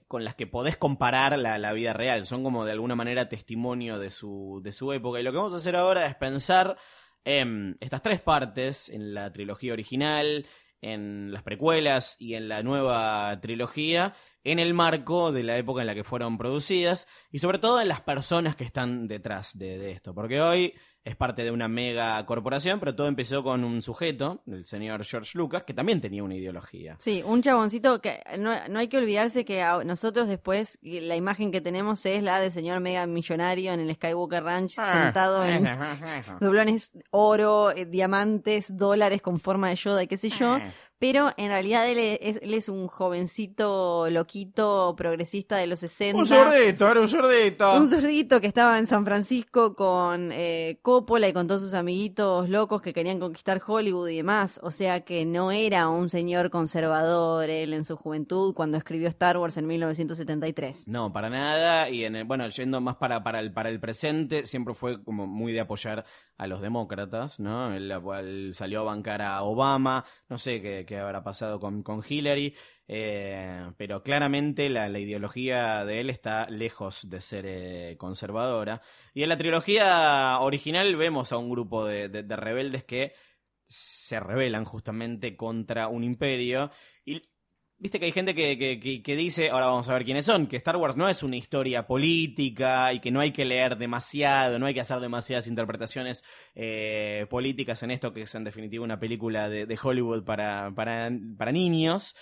con las que podés comparar la, la vida real. Son como de alguna manera testimonio de su, de su época. Y lo que vamos a hacer ahora es pensar en estas tres partes, en la trilogía original, en las precuelas y en la nueva trilogía, en el marco de la época en la que fueron producidas y sobre todo en las personas que están detrás de, esto. Porque hoy es parte de una mega corporación, pero todo empezó con un sujeto, el señor George Lucas, que también tenía una ideología. Sí, un chaboncito que no, no hay que olvidarse que a- nosotros después la imagen que tenemos es la del señor mega millonario en el Skywalker Ranch sentado en doblones oro, eh, diamantes, dólares con forma de Yoda y qué sé yo. Pero en realidad él es, él es un jovencito loquito progresista de los 60. Un zurdito, era un zurdito. Un zurdito que estaba en San Francisco con eh, Coppola y con todos sus amiguitos locos que querían conquistar Hollywood y demás. O sea que no era un señor conservador él en su juventud cuando escribió Star Wars en 1973. No, para nada. Y en el- bueno, yendo más para, para, el, para el presente, siempre fue como muy de apoyar a los demócratas, ¿no? Él, él salió a bancar a Obama, no sé qué, qué habrá pasado con, con Hillary, eh, pero claramente la, la ideología de él está lejos de ser eh, conservadora. Y en la trilogía original vemos a un grupo de, de- de rebeldes que se rebelan justamente contra un imperio y Viste que hay gente que, que, que- dice, ahora vamos a ver quiénes son, que Star Wars no es una historia política y que no hay que leer demasiado, no hay que hacer demasiadas interpretaciones eh, políticas en esto, que es en definitiva una película de, de Hollywood para, para, para niños.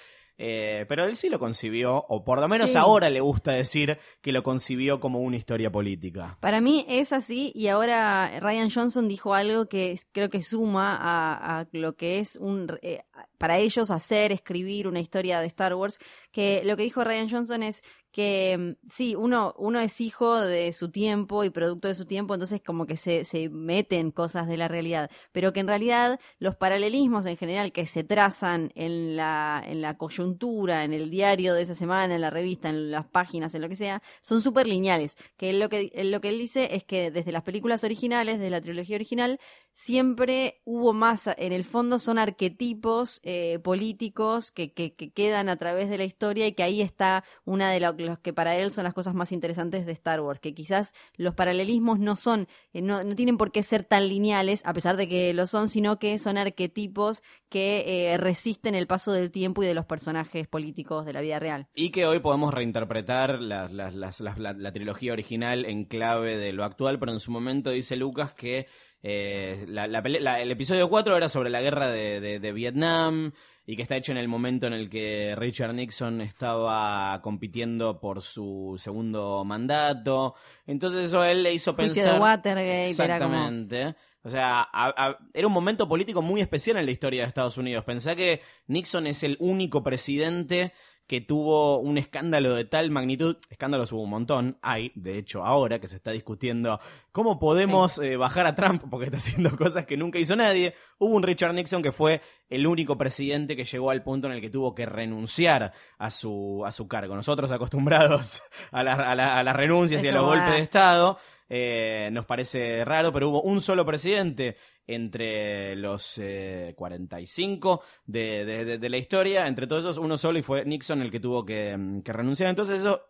Eh, pero él sí lo concibió, o por lo menos Sí. ahora le gusta decir que lo concibió como una historia política. Para mí es así y ahora Ryan Johnson dijo algo que creo que suma a, a lo que es un eh, para ellos hacer, escribir una historia de Star Wars, que lo que dijo Ryan Johnson es que mm, sí, uno, uno es hijo de su tiempo y producto de su tiempo, entonces como que se, se meten cosas de la realidad, pero que en realidad los paralelismos en general que se trazan en la, en la coyuntura, en el diario de esa semana, en la revista, en las páginas, en lo que sea, son súper lineales. Que lo que lo que él dice es que desde las películas originales, de la trilogía original, siempre hubo más, en el fondo son arquetipos eh, políticos que, que, que quedan a través de la historia y que ahí está una de los que para él son las cosas más interesantes de Star Wars, que quizás los paralelismos no son, eh, no, no tienen por qué ser tan lineales, a pesar de que lo son, sino que son arquetipos que eh, resisten el paso del tiempo y de los personajes políticos de la vida real. Y que hoy podemos reinterpretar las- las- las- las- la, la trilogía original en clave de lo actual, pero en su momento dice Lucas que eh, la- la la- el episodio 4 era sobre la guerra de, de- de Vietnam y que está hecho en el momento en el que Richard Nixon estaba compitiendo por su segundo mandato. Entonces eso a él le hizo Juicio pensar... de Watergate, era como... Exactamente. O sea, a- a- era un momento político muy especial en la historia de Estados Unidos. Pensá que Nixon es el único presidente que tuvo un escándalo de tal magnitud. Escándalos hubo un montón. Hay, de hecho, ahora que se está discutiendo cómo podemos eh, bajar a Trump porque está haciendo cosas que nunca hizo nadie. Hubo un Richard Nixon que fue el único presidente que llegó al punto en el que tuvo que renunciar a su, a su cargo. Nosotros acostumbrados a, la- a la- a las renuncias y a los golpes ah. de Estado. Eh, nos parece raro, pero hubo un solo presidente entre los eh, 45 de, de- de- la historia, entre todos esos uno solo y fue Nixon el que tuvo que, mm, que renunciar. Entonces eso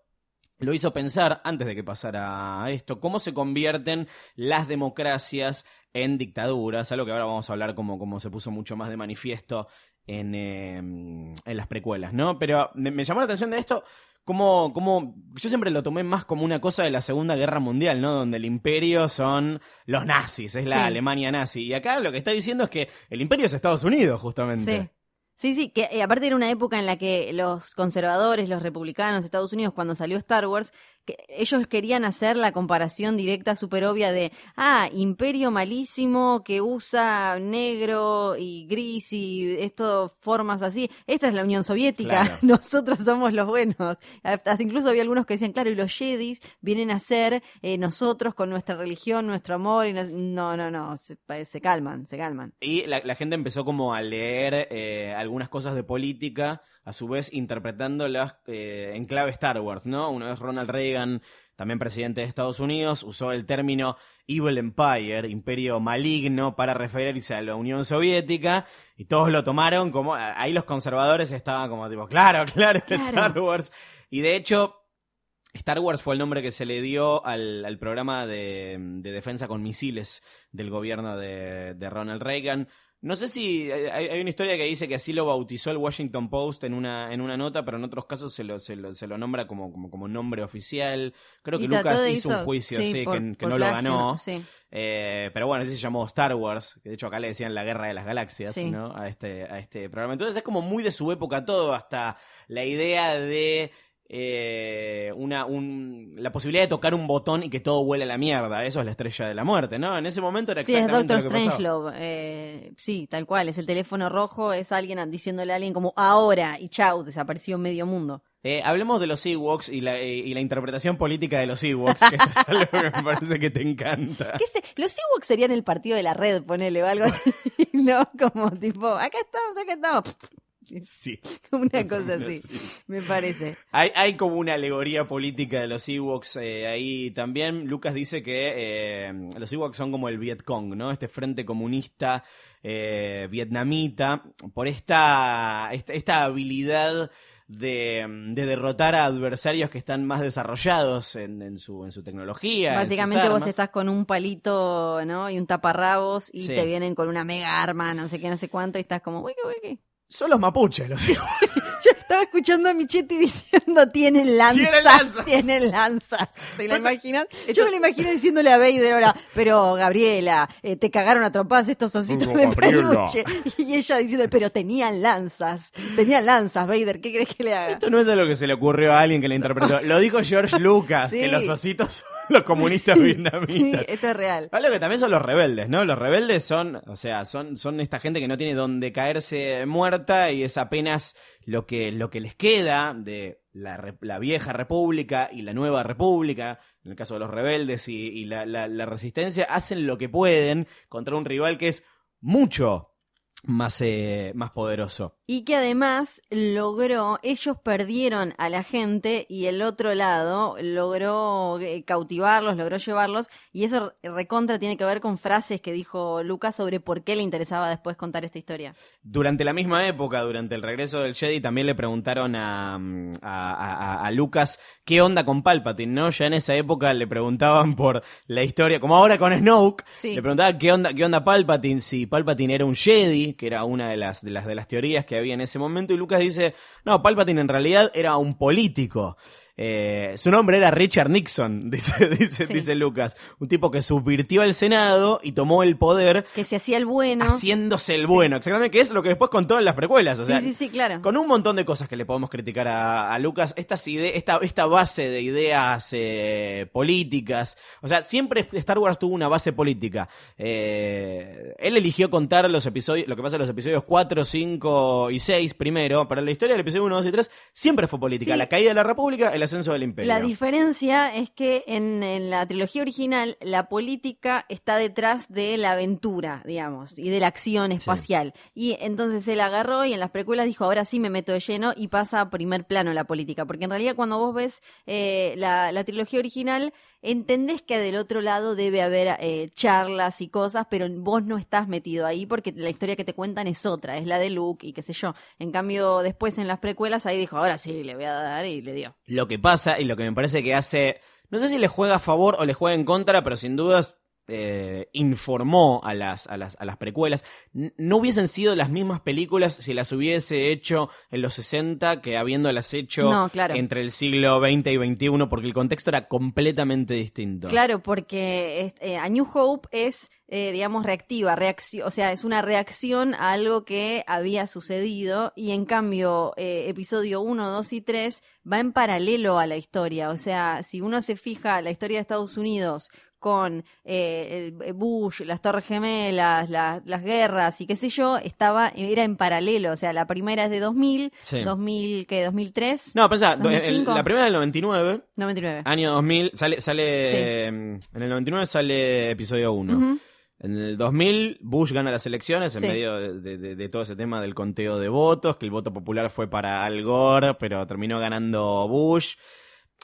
lo hizo pensar, antes de que pasara esto, cómo se convierten las democracias en dictaduras, algo que ahora vamos a hablar como, como se puso mucho más de manifiesto en, eh, en las precuelas, ¿no? Pero me llamó la atención de esto, como, como yo siempre lo tomé más como una cosa de la Segunda Guerra Mundial, ¿no? Donde el imperio son los nazis, es la Sí. Alemania nazi. Y acá lo que está diciendo es que el imperio es Estados Unidos, justamente. Sí. Sí, sí, que eh, aparte era una época en la que los conservadores, los republicanos Estados Unidos, cuando salió Star Wars, que ellos querían hacer la comparación directa súper obvia de, ah, imperio malísimo que usa negro y gris y esto formas así. Esta es la Unión Soviética, Claro. nosotros somos los buenos. Hasta incluso había algunos que decían, claro, y los Jedis vienen a ser eh, nosotros con nuestra religión, nuestro amor. Y nos- no, no, no, se, se calman, se calman. Y la, la gente empezó como a leer eh, algunas cosas de política, a su vez interpretándolas eh, en clave Star Wars, ¿no? Una vez Ronald Reagan, también presidente de Estados Unidos, usó el término Evil Empire, imperio maligno, para referirse a la Unión Soviética, y todos lo tomaron como, ahí los conservadores estaban como tipo, claro, claro, Claro. Star Wars. Y de hecho, Star Wars fue el nombre que se le dio al, al programa de, de defensa con misiles del gobierno de, de Ronald Reagan. No sé si hay, hay una historia que dice que así lo bautizó el Washington Post en una, en una nota, pero en otros casos se lo, se lo, se lo nombra como, como, como nombre oficial. Creo que Lucas hizo un juicio sí, sí, por- que, no lo ganó. sí. Eh, pero bueno, ese se llamó Star Wars, que de hecho acá le decían la guerra de las galaxias, Sí. ¿no? A este, a este programa. Entonces es como muy de su época todo, hasta la idea de eh, una, un, la posibilidad de tocar un botón y que todo huele a la mierda. Eso es la estrella de la muerte, ¿no? En ese momento era Sí, es exactamente Doctor. Strangelove. Eh, sí, tal cual. Es el teléfono rojo, es alguien diciéndole a alguien como ahora y chau, desapareció medio mundo. Eh, hablemos de los Ewoks y la, eh, y la interpretación política de los Ewoks, que es algo que me parece que te encanta. ¿Qué sé? Los Ewoks serían el partido de la red, ponele o algo así, ¿no? Como tipo, acá estamos, acá estamos. Sí. Una cosa así, sí. me parece. Hay, hay como una alegoría política de los Ewoks eh, ahí también. Lucas dice que eh, los Ewoks son como el Vietcong, ¿no? Este frente comunista eh, vietnamita, por esta, esta, esta habilidad de, de derrotar a adversarios que están más desarrollados en, en su, en su tecnología. Básicamente vos estás con un palito, ¿no? Y un taparrabos y Sí. te vienen con una mega arma, no sé qué, no sé cuánto, y estás como, wiki, wiki. Son los mapuches los Ewoks. Yo estaba escuchando a Michetti diciendo, tienen lanzas, Tienen lanzas". tienen lanzas. ¿Te la imaginas? Yo me lo imagino diciéndole a Vader ahora, pero Gabriela, eh, te cagaron a trompadas estos ositos Pero, de peluche. Y ella diciendo, pero tenían lanzas, tenían lanzas, Vader, ¿qué crees que le haga? Esto no es algo que se le ocurrió a alguien que le interpretó. Lo dijo George Lucas, Sí. que los ositos son los comunistas Sí, vietnamitas. esto es real. Algo que también son los rebeldes, ¿no? Los rebeldes son, o sea, son, son esta gente que no tiene donde caerse muerta y es apenas lo que, lo que les queda de la, la vieja república y la nueva república, en el caso de los rebeldes y, la- la resistencia, hacen lo que pueden contra un rival que es mucho más, eh, más poderoso. Y que además logró, ellos perdieron a la gente y el otro lado logró eh, cautivarlos, logró llevarlos. Y eso recontra tiene que ver con frases que dijo Lucas sobre por qué le interesaba después contar esta historia. Durante la misma época, durante el regreso del Jedi, también le preguntaron a, mm, a, a- a Lucas qué onda con Palpatine, ¿no? Ya en esa época le preguntaban por la historia, como ahora con Snoke, Sí. le preguntaban qué onda, qué onda Palpatine, si Palpatine era un Jedi, que era una de las, de las de las teorías que en ese momento, y Lucas dice, no, Palpatine en realidad era un político. Eh, su nombre era Richard Nixon, dice, dice, Sí. dice Lucas. Un tipo que subvirtió al Senado y tomó el poder Que se hacía el bueno. haciéndose el bueno, exactamente, que es lo que después contó en las precuelas, o sea, sí, sí, sí, claro. con un montón de cosas que le podemos criticar a, a Lucas, estas ide- esta, esta base de ideas eh, políticas, o sea, siempre Star Wars tuvo una base política. Eh, él eligió contar los episodios, lo que pasa en los episodios 4, 5 y 6 primero, pero la historia del episodio 1, 2 y 3 siempre fue política, la caída de la República, el ascenso del imperio. La diferencia es que en, en la trilogía original la política está detrás de la aventura, digamos, y de la acción espacial. Y entonces él agarró y en las precuelas dijo, ahora sí me meto de lleno y pasa a primer plano la política. Porque en realidad cuando vos ves eh, la, la trilogía original, entendés que del otro lado debe haber eh, charlas y cosas, pero vos no estás metido ahí porque la historia que te cuentan es otra, es la de Luke y qué sé yo. En cambio, después en las precuelas ahí dijo, ahora sí le voy a dar y le dio. Lo que pasa y lo que me parece que hace, no sé si le juega a favor o le juega en contra, pero sin dudas eh, informó a las, a, las, a las precuelas. No hubiesen sido las mismas películas si las hubiese hecho en los 60 que habiéndolas hecho No, claro. entre el siglo XX y XXI, porque el contexto era completamente distinto. Claro, porque eh, A New Hope es, eh, digamos, reactiva, reacción, o sea, es una reacción a algo que había sucedido y en cambio episodio 1, 2 y 3 va en paralelo a la historia. O sea, si uno se fija la historia de Estados Unidos con eh, el Bush, las Torres Gemelas, la- las guerras y qué sé yo, estaba era en paralelo. O sea, la primera es de 2000, Sí. 2000, ¿qué? 2003, No, pensá, el- 2005. la primera del 99, 99. año 2000, sale, sale Sí. eh, en el 99 sale episodio 1. Ujú. En el 2000, Bush gana las elecciones en Sí. medio de- de- de todo ese tema del conteo de votos, que el voto popular fue para Al Gore, pero terminó ganando Bush.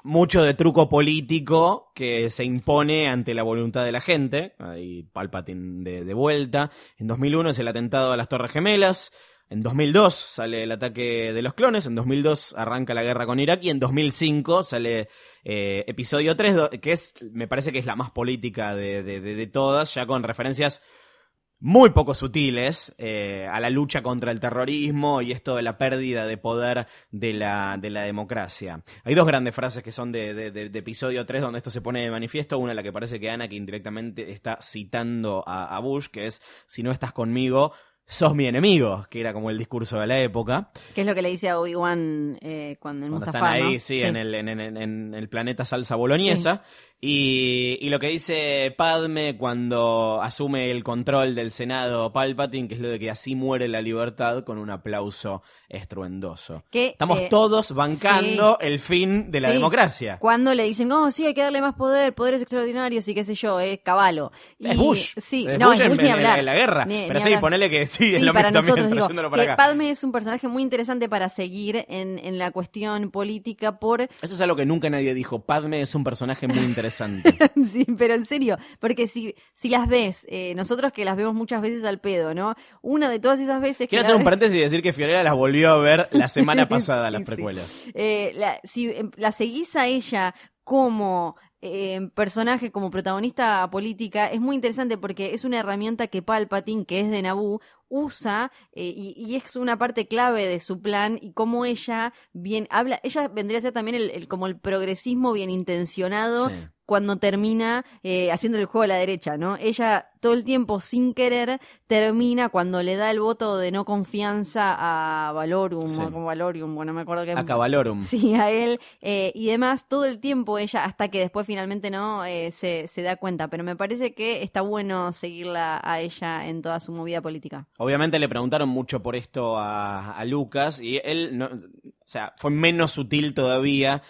Mucho de truco político que se impone ante la voluntad de la gente. Ahí Palpatine de, vuelta. En 2001 es el atentado a las Torres Gemelas. En 2002 sale el ataque de los clones. En 2002 arranca la guerra con Irak. Y en 2005 sale eh, episodio 3, do- que es, me parece que es la más política de- de- de todas, ya con referencias muy poco sutiles eh, a la lucha contra el terrorismo y esto de la pérdida de poder de la, de la democracia. Hay dos grandes frases que son de, de- episodio 3 donde esto se pone de manifiesto. Una, la que parece que Anakin directamente está citando a, a Bush, que es, si no estás conmigo, sos mi enemigo, que era como el discurso de la época. Que es lo que le dice a Obi-Wan eh, cuando en Cuando Mustafá, están ahí, ¿no? sí, En, el, en, en- en el planeta salsa boloñesa. Y, y lo que dice Padme cuando asume el control del Senado Palpatine, que es lo de que así muere la libertad con un aplauso estruendoso. Que, Estamos eh, todos bancando el fin de la Sí. democracia. Cuando le dicen, no, sí, hay que darle más poder, poderes extraordinarios y qué sé yo, es caballo. Y- Es Bush. Sí, Es no, Bush es en- Bush ni en- hablar. en la guerra. Ni- Pero ni sí, hablar. ponele que sí, es lo para mismo también, nosotros, digo, para que acá. Padme es un personaje muy interesante para seguir en, en la cuestión política por... Eso es algo que nunca nadie dijo. Padme es un personaje muy interesante. sí, pero en serio, porque si, si las ves, eh, nosotros que las vemos muchas veces al pedo, ¿no? Una de todas esas veces. Quiero hacer un paréntesis y decir que Fiorella las volvió a ver la semana pasada, Sí, las sí. precuelas. Eh, la, si eh, la seguís a ella como eh, personaje, como protagonista política, es muy interesante porque es una herramienta que Palpatine, que es de Naboo, usa eh, y, y es una parte clave de su plan y cómo ella bien habla, ella vendría a ser también el, el- como el progresismo bien intencionado Sí. Cuando termina eh, haciendo el juego a la derecha, ¿no? Ella todo el tiempo sin querer termina cuando le da el voto de no confianza a Valorum, Sí. o como Valorium, bueno, no me acuerdo qué. A Cavalorum. Sí, a él eh, y demás, todo el tiempo ella, hasta que después finalmente no eh, se, se da cuenta, pero me parece que está bueno seguirla a ella en toda su movida política. Obviamente le preguntaron mucho por esto a, a Lucas y él, no, o sea, fue menos sutil todavía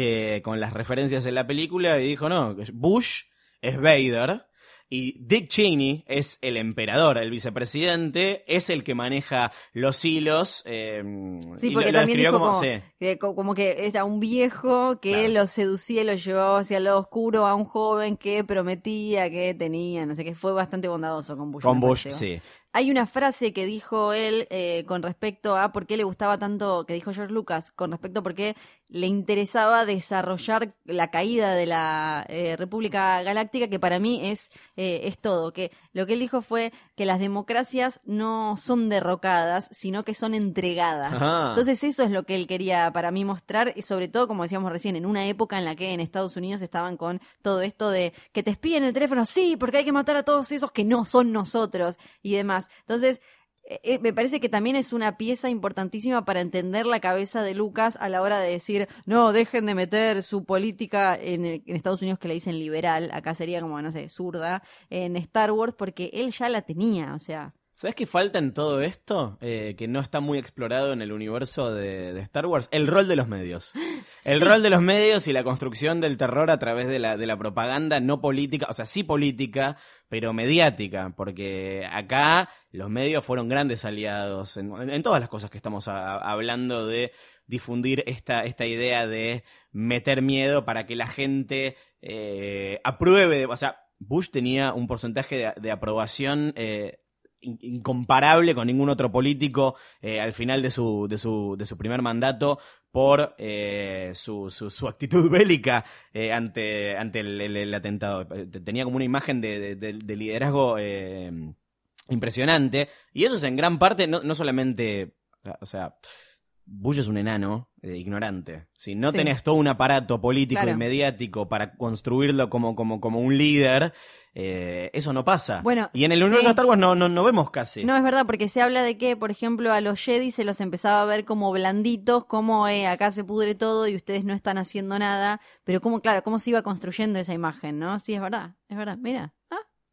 que con las referencias en la película y dijo, no, Bush es Vader y Dick Cheney es el emperador, el vicepresidente, es el que maneja los hilos. eh, Sí, porque lo, también dijo como, como, sí. que, co- como que era un viejo que Claro. lo seducía y lo llevaba hacia el lado oscuro a un joven que prometía que tenía, no sé qué, fue bastante bondadoso con Bush. con Bush, sí. Hay una frase que dijo él eh, con respecto a por qué le gustaba tanto, que dijo George Lucas, con respecto a por qué le interesaba desarrollar la caída de la eh, República Galáctica, que para mí es, eh, es todo. Que lo que él dijo fue que las democracias no son derrocadas, sino que son entregadas. Ajá. Entonces eso es lo que él quería para mí mostrar, y sobre todo, como decíamos recién, en una época en la que en Estados Unidos estaban con todo esto de que te espíen el teléfono, sí, porque hay que matar a todos esos que no son nosotros y demás. Entonces, eh, eh, me parece que también es una pieza importantísima para entender la cabeza de Lucas a la hora de decir, no, dejen de meter su política en, el- en Estados Unidos que le dicen liberal, acá sería como, no sé, zurda, en Star Wars, porque él ya la tenía, o sea, ¿Sabes qué falta en todo esto? Eh, que no está muy explorado en el universo de, de Star Wars. El rol de los medios. El Sí. rol de los medios y la construcción del terror a través de la, de la propaganda no política, o sea, sí política, pero mediática, porque acá los medios fueron grandes aliados en, en todas las cosas que estamos a- hablando de difundir esta, esta idea de meter miedo para que la gente eh, apruebe, o sea, Bush tenía un porcentaje de, de aprobación eh, incomparable con ningún otro político eh, al final de su, de su, de su primer mandato por eh, su, su, su actitud bélica eh, ante, ante el, atentado. Eh, Tenía como una imagen de- de liderazgo eh, impresionante. Y eso es en gran parte, no, no solamente, o sea, Bush es un enano eh, ignorante. Si no Sí. tenés todo un aparato político Claro. y mediático para construirlo como, como, como un líder, eh, eso no pasa. Bueno, y en el universo sí. de Star Wars no, no, no vemos casi. No, es verdad, porque se habla de que, por ejemplo, a los Jedi se los empezaba a ver como blanditos, como eh, acá se pudre todo y ustedes no están haciendo nada, pero como, claro, cómo se iba construyendo esa imagen, ¿no? Sí, es verdad, es verdad, mira.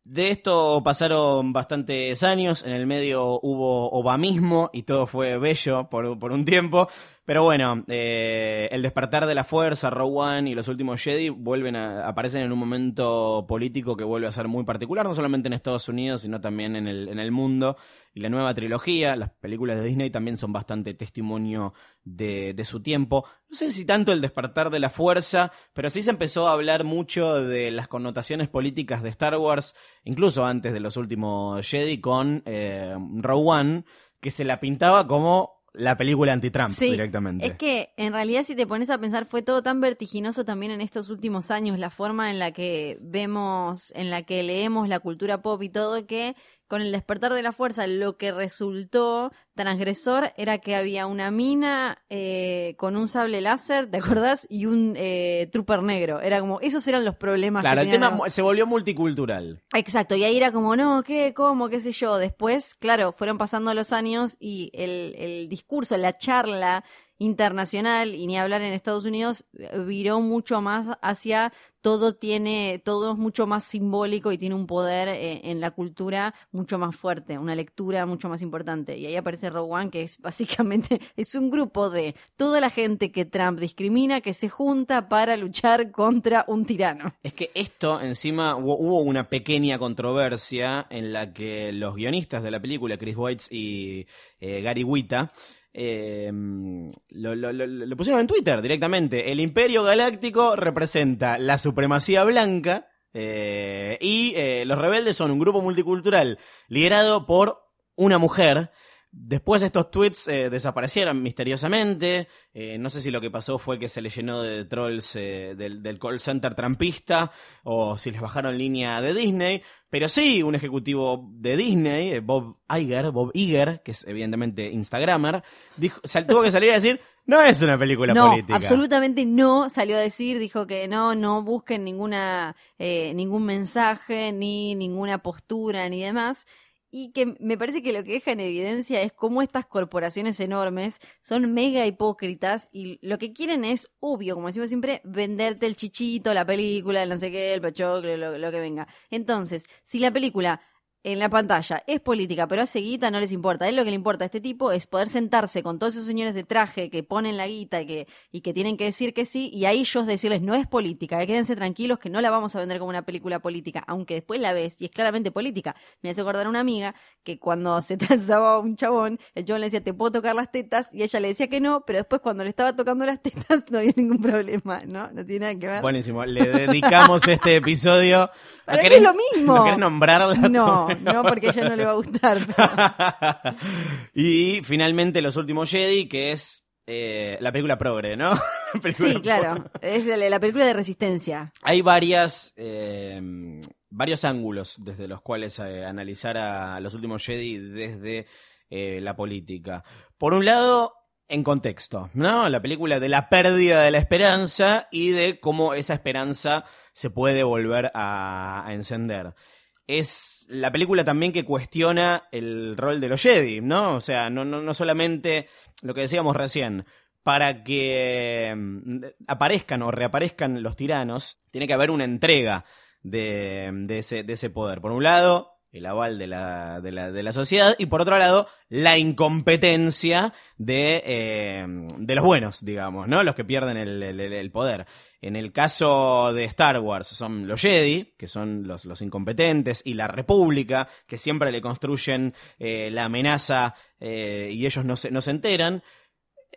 De esto pasaron bastantes años, en el medio hubo obamismo y todo fue bello por, por un tiempo, pero bueno, eh, el despertar de la fuerza, One y los últimos Jedi vuelven aparecen en un momento político que vuelve a ser muy particular, no solamente en Estados Unidos, sino también en el, en el mundo. Y la nueva trilogía, las películas de Disney también son bastante testimonio de, de su tiempo. No sé si tanto el despertar de la fuerza, pero sí se empezó a hablar mucho de las connotaciones políticas de Star Wars, incluso antes de los últimos Jedi, con eh, One, que se la pintaba como la película anti-Trump Sí, directamente. Es que en realidad si te pones a pensar fue todo tan vertiginoso también en estos últimos años, la forma en la que vemos, en la que leemos la cultura pop y todo, que con el despertar de la fuerza lo que resultó transgresor era que había una mina eh, con un sable láser, ¿te acordás? Y un eh, trooper negro. Era como, esos eran los problemas. Claro, que el tema los- se volvió multicultural. Exacto, y ahí era como, no, ¿qué? ¿Cómo? ¿Qué sé yo? Después, claro, fueron pasando los años y el, el discurso, la charla internacional, y ni hablar en Estados Unidos, eh, viró mucho más hacia todo tiene, todo es mucho más simbólico y tiene un poder eh, en la cultura mucho más fuerte, una lectura mucho más importante. Y ahí aparece One, que es básicamente, es un grupo de toda la gente que Trump discrimina, que se junta para luchar contra un tirano. Es que esto, encima, hubo, hubo una pequeña controversia en la que los guionistas de la película, Chris Weitz y eh, Gary Wita, eh, lo, lo- lo- lo pusieron en Twitter directamente. El Imperio Galáctico representa la supremacía blanca eh, y eh, los rebeldes son un grupo multicultural liderado por una mujer. Después estos tweets eh, desaparecieron misteriosamente. Eh, no sé si lo que pasó fue que se le llenó de trolls eh, del, del call center trampista o si les bajaron línea de Disney. Pero sí, un ejecutivo de Disney, eh, Bob Iger, Bob Iger, que es evidentemente Instagramer, dijo, sal- tuvo que salir a decir, no es una película no, política. absolutamente no. Salió a decir, dijo que no, no busquen ninguna, eh, ningún mensaje, ni ninguna postura, ni demás. Y que me parece que lo que deja en evidencia es cómo estas corporaciones enormes son mega hipócritas y lo que quieren es, obvio, como decimos siempre, venderte el chichito, la película, el no sé qué, el pachoclo, lo, lo que venga. Entonces, si la película en la pantalla es política, pero hace guita, no les importa. A él lo que le importa a este tipo es poder sentarse con todos esos señores de traje que ponen la guita y que, y que tienen que decir que sí, y a ellos decirles no es política, eh, quédense tranquilos que no la vamos a vender como una película política, aunque después la ves y es claramente política. Me hace acordar a una amiga que cuando se transaba a un chabón, el chabón le decía, ¿te puedo tocar las tetas? Y ella le decía que no, pero después cuando le estaba tocando las tetas no había ningún problema, ¿no? No tiene nada que ver. Buenísimo, le dedicamos este episodio. Para ¿No querés- es lo mismo. ¿No querés nombrarla? No, no, porque a ella no le va a gustar. pero- y finalmente Los Últimos Jedi, que es eh, la película progre, ¿no? Película Sí, claro. Es la, la película de resistencia. Hay varias, eh, varios ángulos desde los cuales eh, analizar a Los Últimos Jedi desde eh, la política. Por un lado, en contexto, ¿no? La película de la pérdida de la esperanza y de cómo esa esperanza se puede volver a, a encender. Es la película también que cuestiona el rol de los Jedi, ¿no? O sea, no, no, no solamente lo que decíamos recién, para que mm, aparezcan o reaparezcan los tiranos, tiene que haber una entrega de, de ese, de ese poder. Por un lado, el aval de la, de la, de la sociedad y por otro lado, la incompetencia de, eh, de los buenos, digamos, ¿no? Los que pierden el- el poder. En el caso de Star Wars son los Jedi, que son los, incompetentes, y la República, que siempre le construyen eh, la amenaza eh, y ellos no se, no se enteran.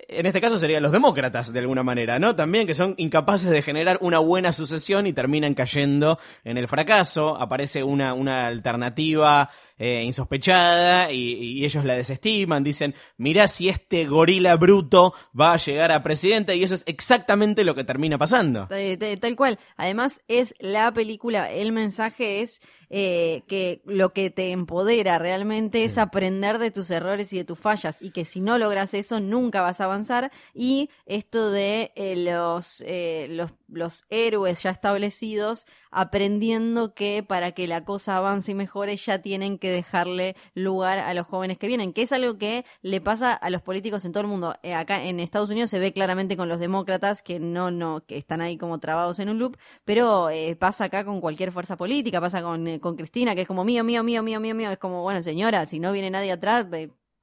En este caso serían los demócratas, de alguna manera, ¿no? También que son incapaces de generar una buena sucesión y terminan cayendo en el fracaso. Aparece una, una alternativa eh, insospechada y, y ellos la desestiman, dicen, mirá si este gorila bruto va a llegar a presidente y eso es exactamente lo que termina pasando. Tal cual. Además, es la película, el mensaje es eh, que lo que te empodera realmente es aprender de tus errores y de tus fallas, y que si no logras eso, nunca vas a avanzar. Y esto de eh, los, eh, los, los héroes ya establecidos aprendiendo que para que la cosa avance y mejore ya tienen que dejarle lugar a los jóvenes que vienen, que es algo que le pasa a los políticos en todo el mundo. Eh, acá en Estados Unidos se ve claramente con los demócratas que no, no, que están ahí como trabados en un loop, pero eh, pasa acá con cualquier fuerza política, pasa con, eh, con Cristina, que es como mío, mío, mío, mío, mío, mío, es como, bueno, señora, si no viene nadie atrás,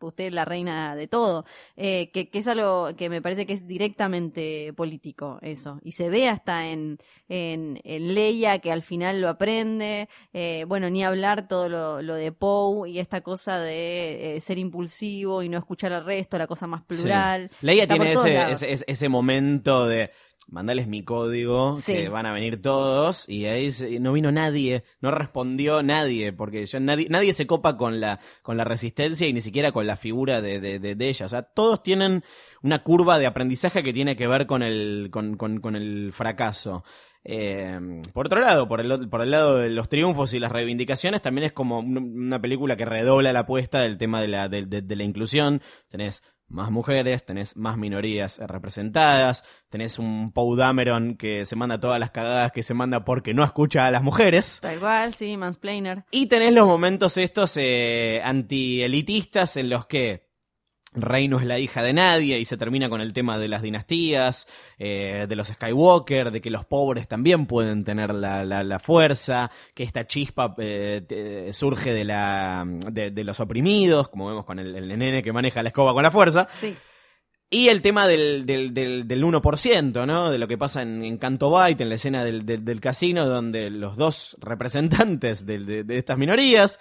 usted es la reina de todo, eh, que, que es algo que me parece que es directamente político eso, y se ve hasta en, en, en Leia que al final lo aprende, eh, bueno, ni hablar todo lo, lo de Poe y esta cosa de eh, ser impulsivo y no escuchar al resto, la cosa más plural. Sí. Leia Está tiene ese, ese momento de mandales mi código, Sí. que van a venir todos, y ahí se- no vino nadie, no respondió nadie, porque ya nadie, nadie se copa con la, con la resistencia y ni siquiera con la figura de, de, de- de ella. O sea, todos tienen una curva de aprendizaje que tiene que ver con el, con, con, con el fracaso. Eh, por otro lado, por el, por el lado de los triunfos y las reivindicaciones, también es como un- una película que redobla la apuesta del tema de la, de, de- de la inclusión. Tenés más mujeres, tenés más minorías representadas, tenés un Poe Dameron que se manda todas las cagadas que se manda porque no escucha a las mujeres. Tal cual, sí, mansplainer. Y tenés los momentos estos eh, anti-elitistas en los que Rey no es la hija de nadie y se termina con el tema de las dinastías, eh, de los Skywalker, de que los pobres también pueden tener la, la- la fuerza, que esta chispa eh, te- surge de, la, de, de los oprimidos, como vemos con el, el nene que maneja la escoba con la fuerza. Sí. Y el tema del, del, del, del 1%, ¿no? De lo que pasa en, en Canto Bight, en la escena del, casino, donde los dos representantes de, de estas minorías,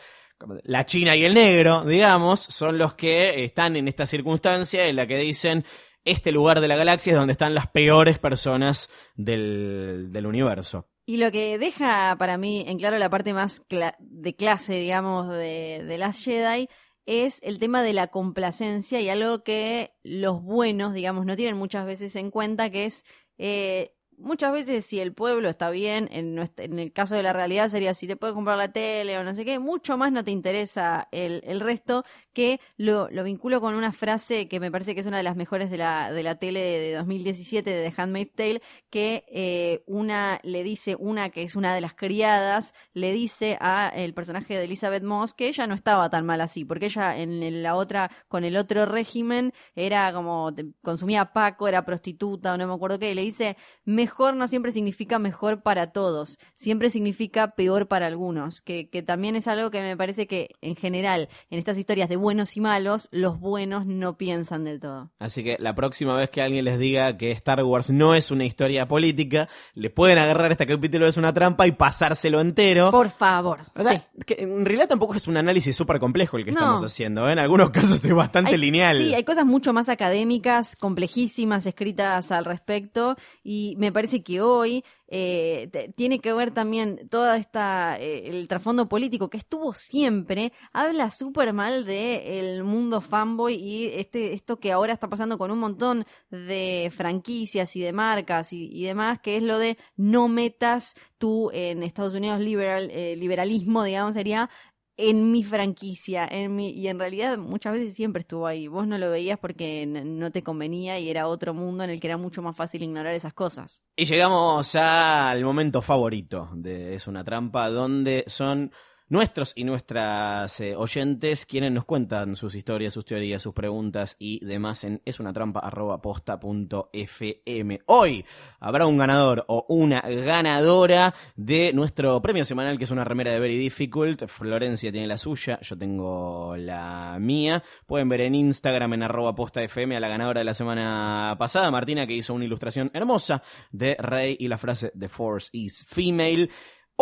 la china y el negro, digamos, son los que están en esta circunstancia en la que dicen este lugar de la galaxia es donde están las peores personas del, del universo. Y lo que deja para mí en claro la parte más de clase, digamos, de, Last Jedi es el tema de la complacencia y algo que los buenos, digamos, no tienen muchas veces en cuenta, que es eh, muchas veces si el pueblo está bien, en, nuestra- en el caso de la realidad sería si te puedes comprar la tele o no sé qué, mucho más no te interesa el, el resto, que lo, lo vinculo con una frase que me parece que es una de las mejores de la, de la tele de 2017 de The Handmaid's Tale, que eh, una le dice, una que es una de las criadas, le dice a el personaje de Elizabeth Moss que ella no estaba tan mal así, porque ella en la otra, con el otro régimen, era como, consumía paco, era prostituta o no me acuerdo qué, y le dice, mejor no siempre significa mejor para todos, siempre significa peor para algunos, que, que también es algo que me parece que en general, en estas historias de buenos y malos, los buenos no piensan del todo. Así que la próxima vez que alguien les diga que Star Wars no es una historia política, le pueden agarrar este capítulo es una trampa y pasárselo entero. Por favor, sí. que en realidad tampoco es un análisis súper complejo el que No. estamos haciendo. ¿eh? En algunos casos es bastante Hay- lineal. Sí, hay cosas mucho más académicas, complejísimas, escritas al respecto, y me parece que hoy eh, tiene que ver también toda esta eh, el trasfondo político que estuvo siempre, habla súper mal de el mundo fanboy y este esto que ahora está pasando con un montón de franquicias y de marcas y, y demás, que es lo de no metas tú en Estados Unidos liberal eh, liberalismo, digamos, sería en mi franquicia, en mi, y en realidad muchas veces siempre estuvo ahí. Vos no lo veías porque no te convenía y era otro mundo en el que era mucho más fácil ignorar esas cosas. Y llegamos al momento favorito de Es una trampa, donde son nuestros y nuestras eh, oyentes quienes nos cuentan sus historias, sus teorías, sus preguntas y demás en esunatrampa.posta.fm. Hoy habrá un ganador o una ganadora de nuestro premio semanal, que es una remera de Very Difficult. Florencia tiene la suya, yo tengo la mía. Pueden ver en Instagram en arroba posta FM a la ganadora de la semana pasada, Martina, que hizo una ilustración hermosa de Rey y la frase The Force is Female.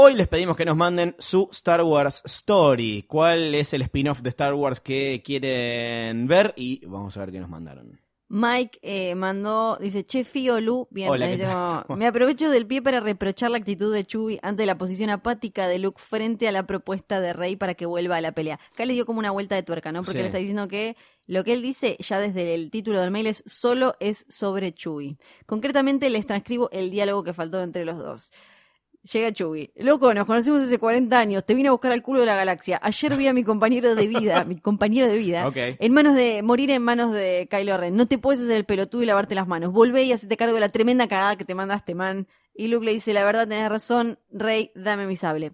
Hoy les pedimos que nos manden su Star Wars Story. ¿Cuál es el spin-off de Star Wars que quieren ver? Y vamos a ver qué nos mandaron. Mike eh, mandó, dice, che, Fío, Lu, bien, Hola, ahí ¿qué tal? llegó. me aprovecho del pie para reprochar la actitud de Chewie ante la posición apática de Luke frente a la propuesta de Rey para que vuelva a la pelea. Acá le dio como una vuelta de tuerca, ¿no? Porque Sí. le está diciendo que lo que él dice ya desde el título del mail es solo es sobre Chewie. Concretamente les transcribo el diálogo que faltó entre los dos. Llega Chewie. Loco, nos conocimos hace 40 años. Te vine a buscar al culo de la galaxia. Ayer vi a mi compañero de vida, mi compañero de vida, Ok. en manos de morir en manos de Kylo Ren. No te puedes hacer el pelotudo y lavarte las manos. Volvé y hacete cargo de la tremenda cagada que te mandaste, man. Y Luke le dice, la verdad tenés razón, Rey, dame mi sable.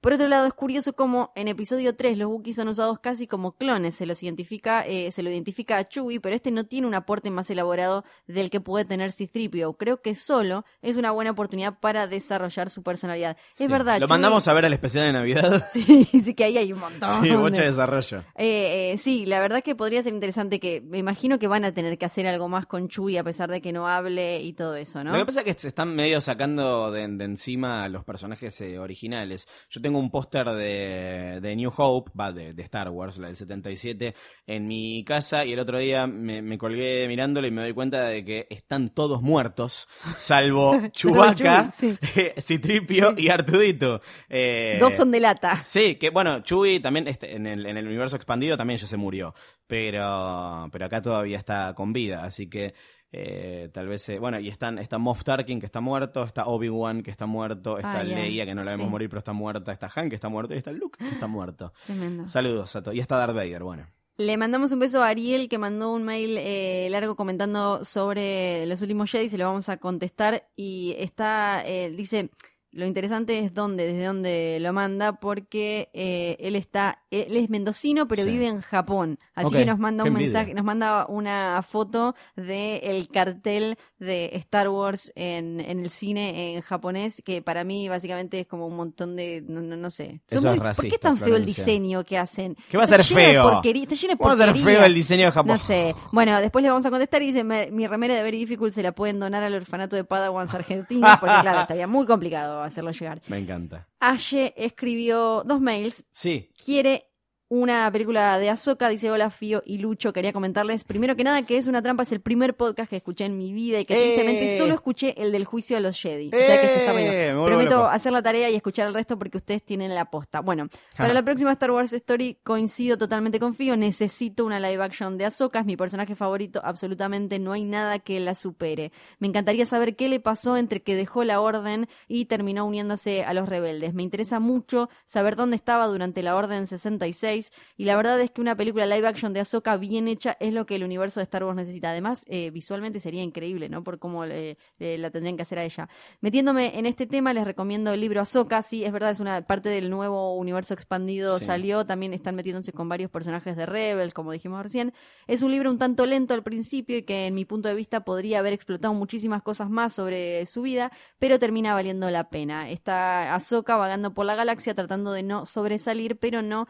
Por otro lado, es curioso cómo en episodio 3 los Wookiees son usados casi como clones. Se los identifica, eh, se lo identifica a Chewie, pero este no tiene un aporte más elaborado del que puede tener C-3PO. Creo que solo es una buena oportunidad para desarrollar su personalidad. Es verdad. Lo Chewie- mandamos a ver al especial de Navidad. Sí, sí que ahí hay un montón. Sí, mucho de- desarrollo. eh, eh, sí, la verdad que podría ser interesante que me imagino que van a tener que hacer algo más con Chewie a pesar de que no hable y todo eso, ¿no? Lo que pasa es que se están medio sacando de, de encima a los personajes eh, originales. Yo tengo un póster de, de New Hope, va, de, de Star Wars, la del 77, en mi casa y el otro día me, me colgué mirándolo y me doy cuenta de que están todos muertos, salvo Chewbacca, Chewie, Citripio y Artudito. Eh, Dos son de lata. Sí, que bueno, Chewie también este, en, el, en el universo expandido también ya se murió, pero, pero acá todavía está con vida, así que eh, tal vez, eh, bueno, y están, está Moff Tarkin que está muerto, está Obi-Wan que está muerto, está Ah. Leia que no la vemos Sí. morir pero está muerta, está Han que está muerto y está Luke que está muerto. Tremendo. Saludos a todos. Y está Darth Vader, bueno. Le mandamos un beso a Ariel que mandó un mail eh, largo comentando sobre los últimos Jedi, se lo vamos a contestar y está, eh, dice, lo interesante es dónde, desde dónde lo manda, porque eh, él está, él es mendocino, pero Sí. vive en Japón, así que nos manda qué un envidia. mensaje, nos manda una foto de el cartel de Star Wars en, en el cine en japonés, que para mí básicamente es como un montón de, no, no, no sé, Son Eso es muy- ¿por qué es tan feo el diseño que hacen? ¿Qué va a Está ser de feo? porquería- está lleno de ¿Cómo va a ser feo el diseño de Japón? No sé. Bueno, después le vamos a contestar y dice, "Me- mi remera de Very Difficult se la pueden donar al orfanato de Padawans argentinos, porque claro, estaría muy complicado hacerlo llegar. Me encanta. Aye escribió dos mails, Sí, quiere una película de Ahsoka, dice hola Fío y Lucho, quería comentarles primero que nada que es una trampa, es el primer podcast que escuché en mi vida y que ¡Eh! tristemente solo escuché el del juicio a los Jedi. O sea que se está ¡Eh! Prometo hacer la tarea y escuchar el resto porque ustedes tienen la posta. Bueno, para la próxima Star Wars Story coincido totalmente con Fío, necesito una live action de Ahsoka, es mi personaje favorito, absolutamente no hay nada que la supere. Me encantaría saber qué le pasó entre que dejó la orden y terminó uniéndose a los rebeldes. Me interesa mucho saber dónde estaba durante la Orden 66 y la verdad es que una película live action de Ahsoka bien hecha es lo que el universo de Star Wars necesita. Además, eh, visualmente sería increíble, ¿no? Por cómo le- le- la tendrían que hacer a ella. Metiéndome en este tema, les recomiendo el libro Ahsoka. Sí, es verdad, es una parte del nuevo universo expandido. Sí. Salió, también están metiéndose con varios personajes de Rebels, como dijimos recién. Es un libro un tanto lento al principio y que en mi punto de vista podría haber explotado muchísimas cosas más sobre su vida, pero termina valiendo la pena. Está Ahsoka vagando por la galaxia tratando de no sobresalir, pero no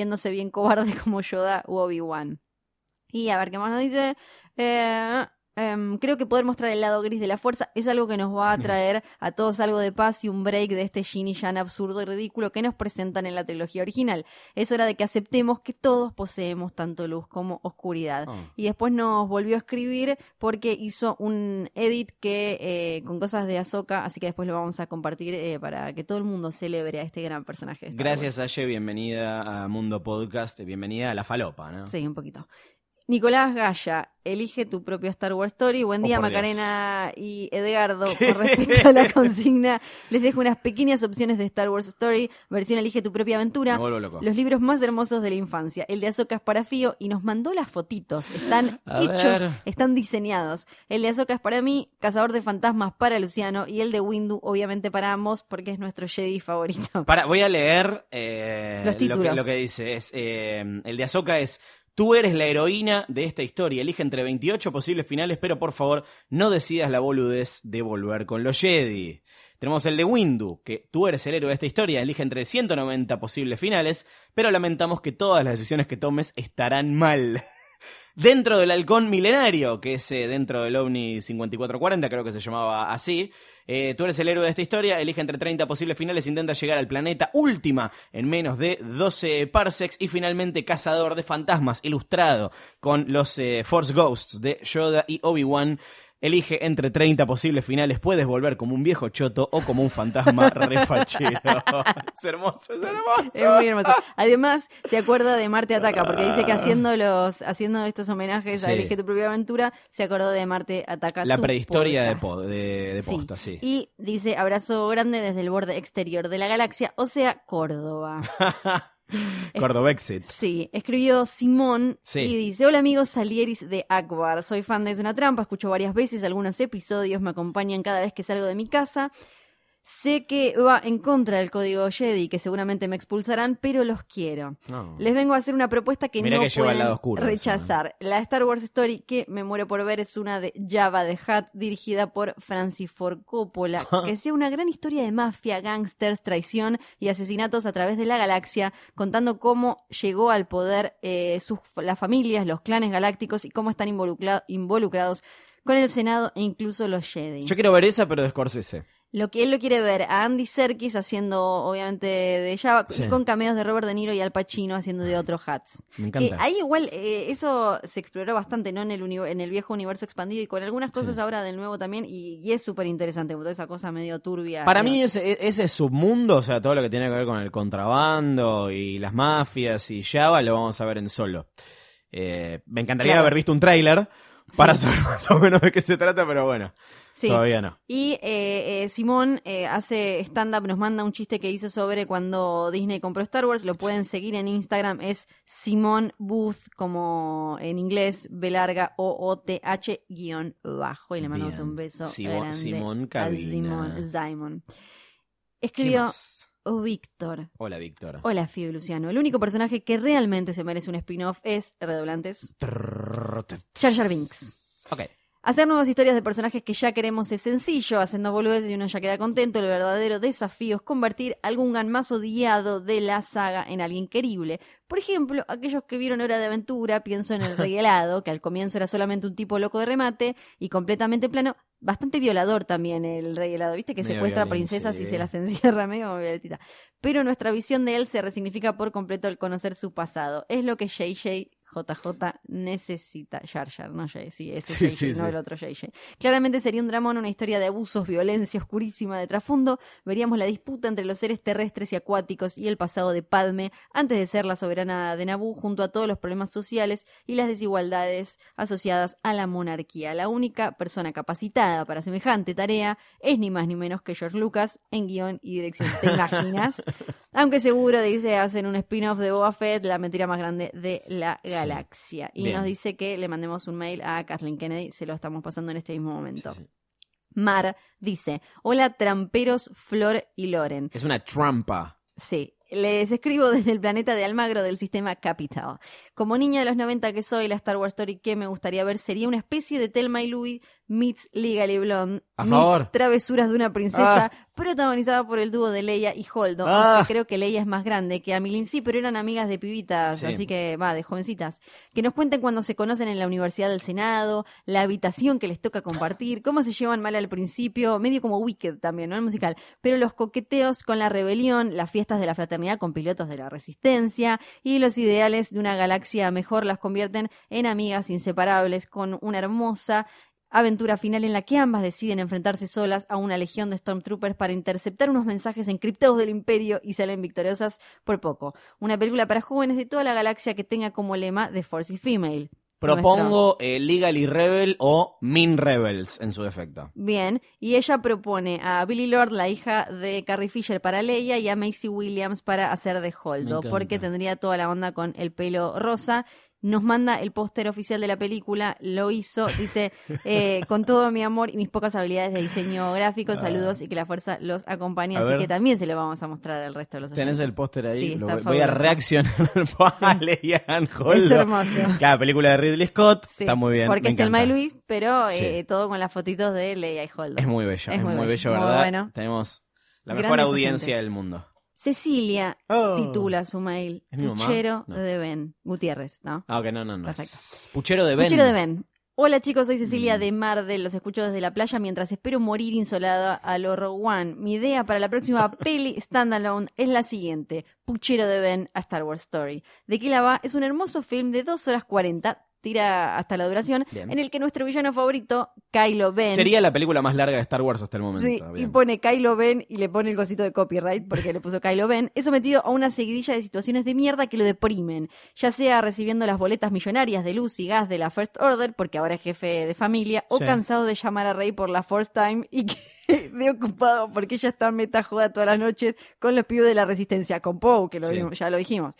escondiéndose bien cobarde como Yoda u Obi-Wan. Y a ver qué más nos dice. Eh, em, creo que poder mostrar el lado gris de la fuerza es algo que nos va a traer a todos algo de paz y un break de este Shin y Yan absurdo y ridículo que nos presentan en la trilogía original. Es hora de que aceptemos que todos poseemos tanto luz como oscuridad. Oh. Y después nos volvió a escribir porque hizo un edit que eh, con cosas de Ahsoka, así que después lo vamos a compartir eh, para que todo el mundo celebre a este gran personaje. gracias Aye, bienvenida a Mundo Podcast, bienvenida a la falopa, ¿no? Sí, un poquito. Nicolás Gaya, elige tu propio Star Wars Story. Buen Oh, día, Macarena y Edgardo. Con respecto a la consigna, les dejo unas pequeñas opciones de Star Wars Story, versión Elige tu propia aventura. Los libros más hermosos de la infancia. El de Azoka es para Fío y nos mandó las fotitos. Están A hechos, ver. están diseñados. El de Azoka es para mí, Cazador de Fantasmas para Luciano y el de Windu, obviamente para ambos, porque es nuestro Jedi favorito. Para, voy a leer eh, Los Lo, que, títulos. lo que dice. Es, eh, el de Ahsoka es. Tú eres la heroína de esta historia. Elige entre 28 posibles finales, pero por favor, no decidas la boludez de volver con los Jedi. Tenemos el de Windu, que tú eres el héroe de esta historia. Elige entre 190 posibles finales, pero lamentamos que todas las decisiones que tomes estarán mal. Dentro del halcón milenario, que es eh, dentro del OVNI 5440, creo que se llamaba así, eh, tú eres el héroe de esta historia, elige entre 30 posibles finales, intenta llegar al planeta última en menos de 12 parsecs y finalmente Cazador de Fantasmas, ilustrado con los eh, Force Ghosts de Yoda y Obi-Wan. Elige entre 30 posibles finales, puedes volver como un viejo choto o como un fantasma refachero. es hermoso, es hermoso. Es muy hermoso. Además, se acuerda de Marte Ataca, porque dice que haciendo los, haciendo estos homenajes a. Elige tu propia aventura, se acordó de Marte Ataca. La prehistoria de, podcast. po- de, de posta, sí. Y dice abrazo grande desde el borde exterior de la galaxia, o sea, Córdoba. Cordovexit. Sí, escribió Simón Sí. y dice, hola amigos Salieris de Akbar, soy fan de Es una trampa, escucho varias veces algunos episodios, me acompañan cada vez que salgo de mi casa. Sé que va en contra del código Jedi, que seguramente me expulsarán, pero los quiero. No. Les vengo a hacer una propuesta que Mirá no que pueden eso, ¿eh? rechazar. La Star Wars Story que me muero por ver es una de Java the Hutt, dirigida por Francis Ford Coppola. que sea una gran historia de mafia, gangsters, traición y asesinatos a través de la galaxia, contando cómo llegó al poder eh, sus, las familias, los clanes galácticos y cómo están involucra- involucrados con el Senado e incluso los Jedi. Yo quiero ver esa, pero de Scorsese. Lo que él lo quiere ver a Andy Serkis haciendo, obviamente, de Java, Sí. y con cameos de Robert De Niro y Al Pacino haciendo de otros hats. Me encanta. ahí igual, eh, eso se exploró bastante, ¿no? En el, en el viejo universo expandido y con algunas cosas ahora del nuevo también, y, y es súper interesante, toda esa cosa medio turbia. Para mí ese, ese submundo, o sea, todo lo que tiene que ver con el contrabando y las mafias y Java, lo vamos a ver en solo. Eh, me encantaría Claro. haber visto un tráiler para Sí. saber más o menos de qué se trata, pero bueno, Sí. todavía no. Y eh, eh, Simón eh, hace stand-up, nos manda un chiste que hizo sobre cuando Disney compró Star Wars. Lo pueden seguir en Instagram. Es Simón Booth, como en inglés, B larga O O T H guion bajo. Y le mandamos Bien. un beso Simón a Cabina. Simón. Simon. ¿Qué Escribió oh, Víctor. Hola, Víctor. Hola, Fio y Luciano. El único personaje que realmente se merece un spin-off es, redoblantes, Jar Jar Binks. Ok. Hacer nuevas historias de personajes que ya queremos es sencillo, haciendo boludeces y uno ya queda contento. El verdadero desafío es convertir algún gan más odiado de la saga en alguien querible. Por ejemplo, aquellos que vieron Hora de Aventura, pienso en el Rey Helado, que al comienzo era solamente un tipo loco de remate y completamente plano. Bastante violador también el Rey Helado, ¿viste? Que Medio secuestra princesas y se las encierra medio violetita. Pero nuestra visión de él se resignifica por completo al conocer su pasado. Es lo que JJ JJ necesita Jar Jar, no Jay, sí, ese Sí, JJ, sí, no sí. el otro JJ. Claramente sería un dramón, una historia de abusos, violencia oscurísima de trasfondo. Veríamos la disputa entre los seres terrestres y acuáticos y el pasado de Padme antes de ser la soberana de Naboo, junto a todos los problemas sociales y las desigualdades asociadas a la monarquía. La única persona capacitada para semejante tarea es ni más ni menos que George Lucas en guion y dirección. ¿Te imaginas? Aunque seguro, dice, hacen un spin-off de Boba Fett, la mentira más grande de la galaxia. Y Bien. nos dice que le mandemos un mail a Kathleen Kennedy, se lo estamos pasando en este mismo momento. Sí, sí. Mar dice, hola tramperos Flor y Loren. Es una trampa. Sí, les escribo desde el planeta de Almagro del sistema Capital. Como niña de los 90 que soy, la Star Wars Story que me gustaría ver sería una especie de Telma y Louis meets Legally Blonde A meets favor. Travesuras de una princesa protagonizada por el dúo de Leia y Holdo. Ah. aunque creo que Leia es más grande que Amilin sí, pero eran amigas de pibitas, Sí. así que va, de jovencitas. Que nos cuenten cuando se conocen en la Universidad del Senado, la habitación que les toca compartir, cómo se llevan mal al principio, medio como Wicked también, ¿no? El musical. Pero los coqueteos con la rebelión, las fiestas de la fraternidad con pilotos de la resistencia y los ideales de una galaxia mejor las convierten en amigas inseparables con una hermosa aventura final en la que ambas deciden enfrentarse solas a una legión de Stormtroopers para interceptar unos mensajes encriptados del Imperio y salen victoriosas por poco. Una película para jóvenes de toda la galaxia que tenga como lema The Force is Female. Propongo eh, Legally Rebel o Mean Rebels en su defecto. Bien, y ella propone a Billy Lord, la hija de Carrie Fisher, para Leia y a Macy Williams para hacer de Holdo, porque tendría toda la onda con el pelo rosa. Nos manda el póster oficial de la película, lo hizo, dice, eh, con todo mi amor y mis pocas habilidades de diseño gráfico, saludos y que la fuerza los acompañe, A así ver. que también se lo vamos a mostrar al resto de los ¿Tenés oyentes. el póster ahí? Sí, Lo voy- a reaccionar a Leanne Holdo. Es hermoso. Cada película de Ridley Scott. Sí, Está muy bien. Porque es Thelma y. Luis, pero Sí. eh, todo con las fotitos de Leia y Holdo. Es muy bello, Es muy bello, muy ¿verdad? bueno. Tenemos la mejor audiencia del mundo. Cecilia Oh. titula su mail. Puchero No. de Ben Gutiérrez, ¿no? Ah, ok, no, no, no. Perfecto. Puchero de Ben. Puchero de Ben. Hola chicos, soy Cecilia Mm. de Mar del Los escucho desde la playa mientras espero morir insolada a lo Rogue One. Mi idea para la próxima peli standalone es la siguiente. Puchero de Ben a Star Wars Story. ¿De qué la va? Es un hermoso film de 2 horas 40, tira hasta la duración, Bien. en el que nuestro villano favorito, Kylo Ben... Sería la película más larga de Star Wars hasta el momento. Sí, y pone Kylo Ben y le pone el cosito de copyright porque le puso Kylo Ben. Es sometido a una seguidilla de situaciones de mierda que lo deprimen, ya sea recibiendo las boletas millonarias de luz y gas de la First Order porque ahora es jefe de familia, o Sí. cansado de llamar a Rey por la first time y que de ocupado porque ella está meta joda todas las noches con los pibes de la resistencia, con Poe, que lo Sí. vimos- ya lo dijimos.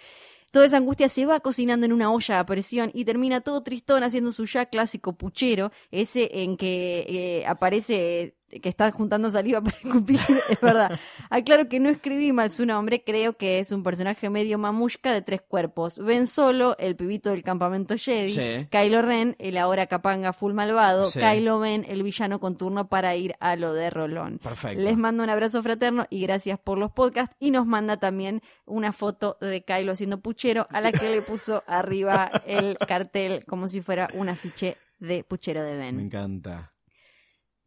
Toda esa angustia se va cocinando en una olla a presión y termina todo tristón haciendo su ya clásico puchero, ese en que eh, aparece que está juntando saliva para escupir, es verdad. Aclaro que no escribí mal su nombre, creo que es un personaje medio mamushka de tres cuerpos. Ben Solo, el pibito del campamento Jedi, Sí. Kylo Ren, el ahora capanga full malvado, Sí. Kylo Ben, el villano con turno para ir a lo de Rolón. Perfecto. Les mando un abrazo fraterno y gracias por los podcasts. Y nos manda también una foto de Kylo haciendo puchero, a la que le puso arriba el cartel como si fuera un afiche de puchero de Me Ben. encanta.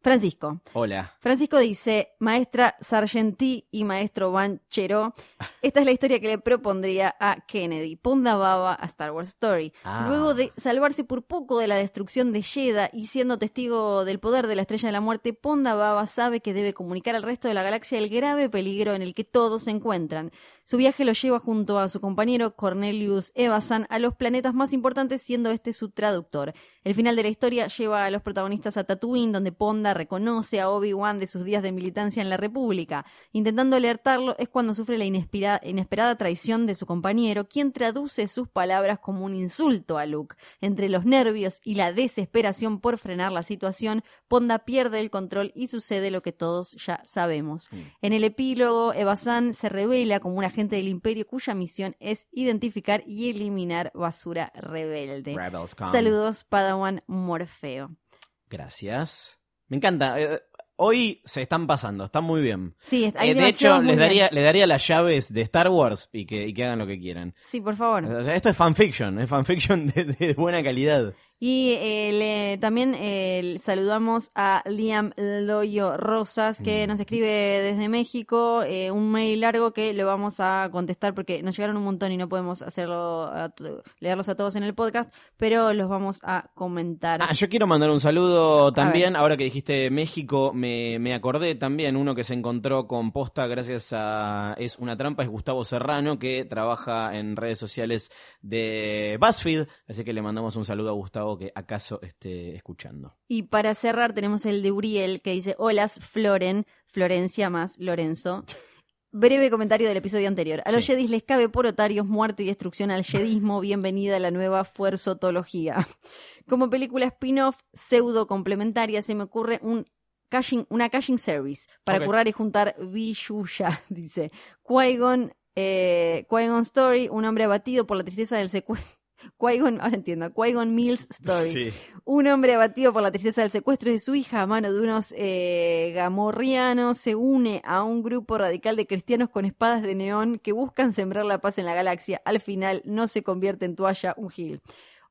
Francisco. Hola. Francisco dice, maestra Sargentí y maestro Banchero, esta es la historia que le propondría a Kennedy, Ponda Baba a Star Wars Story. Ah. Luego de salvarse por poco de la destrucción de Jedha y siendo testigo del poder de la Estrella de la Muerte, Ponda Baba sabe que debe comunicar al resto de la galaxia el grave peligro en el que todos se encuentran. Su viaje lo lleva junto a su compañero Cornelius Evasan a los planetas más importantes, siendo este su traductor. El final de la historia lleva a los protagonistas a Tatooine, donde Ponda reconoce a Obi-Wan de sus días de militancia en la República. Intentando alertarlo es cuando sufre la inesperada traición de su compañero, quien traduce sus palabras como un insulto a Luke. Entre los nervios y la desesperación por frenar la situación, Ponda pierde el control y sucede lo que todos ya sabemos. En el epílogo, Evazan se revela como un agente del Imperio cuya misión es identificar y eliminar basura rebelde. Saludos, Padawan Morfeo. Gracias. Me encanta. Eh, hoy se están pasando, están muy bien. Sí, hay Eh, de hecho, les daría, les daría las llaves de Star Wars y que, y que hagan lo que quieran. Sí, por favor. O sea, esto es fanfiction, es fanfiction de, de buena calidad. Y eh, le- también eh, saludamos a Liam Loyo Rosas, Mm. que nos escribe desde México eh, un mail largo que le vamos a contestar porque nos llegaron un montón y no podemos hacerlo a leerlos a todos en el podcast, pero los vamos a comentar. Ah, yo quiero mandar un saludo también. Ahora que dijiste México, me, me acordé también uno que se encontró con posta gracias a Es una trampa, es Gustavo Serrano, que trabaja en redes sociales de BuzzFeed. Así que le mandamos un saludo a Gustavo que acaso esté escuchando. Y para cerrar tenemos el de Uriel que dice, holas Floren, Florencia más Lorenzo. Breve comentario del episodio anterior. A los Sí. Jedis les cabe por otarios muerte y destrucción al Jedismo. Bienvenida a la nueva fuerzotología. Como película spin-off pseudo complementaria se me ocurre un caching, una caching service para currar y juntar Vishuya, dice. Qui-Gon, eh, Qui-Gon Story, un hombre abatido por la tristeza del secuestro. Qui-Gon, ahora entiendo, Qui-Gon Mills Story. Un hombre abatido por la tristeza del secuestro de su hija a mano de unos eh, gamorrianos se une a un grupo radical de cristianos con espadas de neón que buscan sembrar la paz en la galaxia. Al final no se convierte en toalla un gil.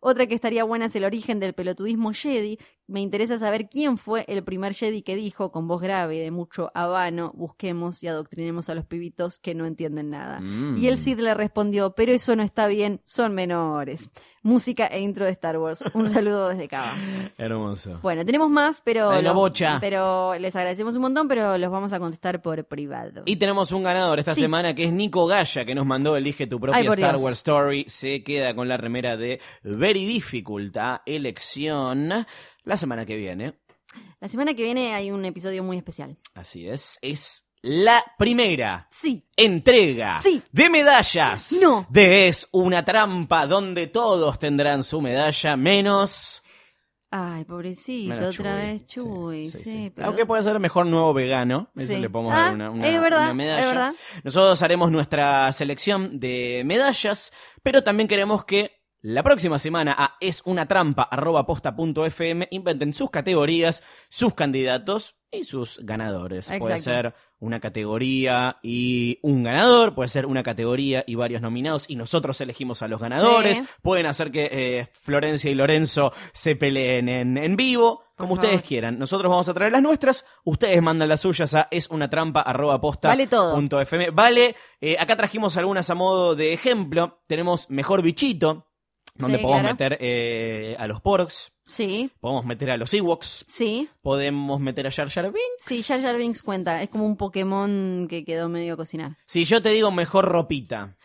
Otra que estaría buena es el origen del pelotudismo Jedi. Me interesa saber quién fue el primer Jedi que dijo con voz grave y de mucho habano, busquemos y adoctrinemos a los pibitos que no entienden nada. Mm. Y el Cid le respondió, pero eso no está bien, son menores. Música e intro de Star Wars. Un saludo desde Cava. Hermoso. Bueno, tenemos más, pero, De la los- bocha. pero les agradecemos un montón, pero los vamos a contestar por privado. Y tenemos un ganador esta Sí. semana que es Nico Gaya, que nos mandó Elige tu propia Ay, Star Dios. Wars Story. Se queda con la remera de Very Difficult a elección la semana que viene. La semana que viene hay un episodio muy especial. Así es. Es la primera Sí, entrega Sí. de medallas No. de Es una trampa donde todos tendrán su medalla menos... Ay, pobrecito, menos otra Chuy. vez Chuy, sí. pero- Aunque puede ser mejor nuevo vegano, eso le podemos Ah, dar una, una- es verdad, una medalla. es verdad. Nosotros haremos nuestra selección de medallas, pero también queremos que la próxima semana a es una trampa arroba posta punto fm inventen sus categorías, sus candidatos y sus ganadores. Puede ser una categoría y un ganador, puede ser una categoría y varios nominados y nosotros elegimos a los ganadores. Sí. Pueden hacer que eh, Florencia y Lorenzo se peleen en, en vivo, como ustedes quieran. Nosotros vamos a traer las nuestras, ustedes mandan las suyas a es una trampa arroba posta Vale todo. punto FM. Vale, eh, acá trajimos algunas a modo de ejemplo. Tenemos Mejor Bichito, donde Sí, podemos claro. meter eh, a los Porks, Sí, podemos meter a los Ewoks, sí. podemos meter a Jar Jar Binks. Sí, Jar Jar Binks cuenta. Es como un Pokémon que quedó medio a cocinar. Si yo te digo mejor ropita,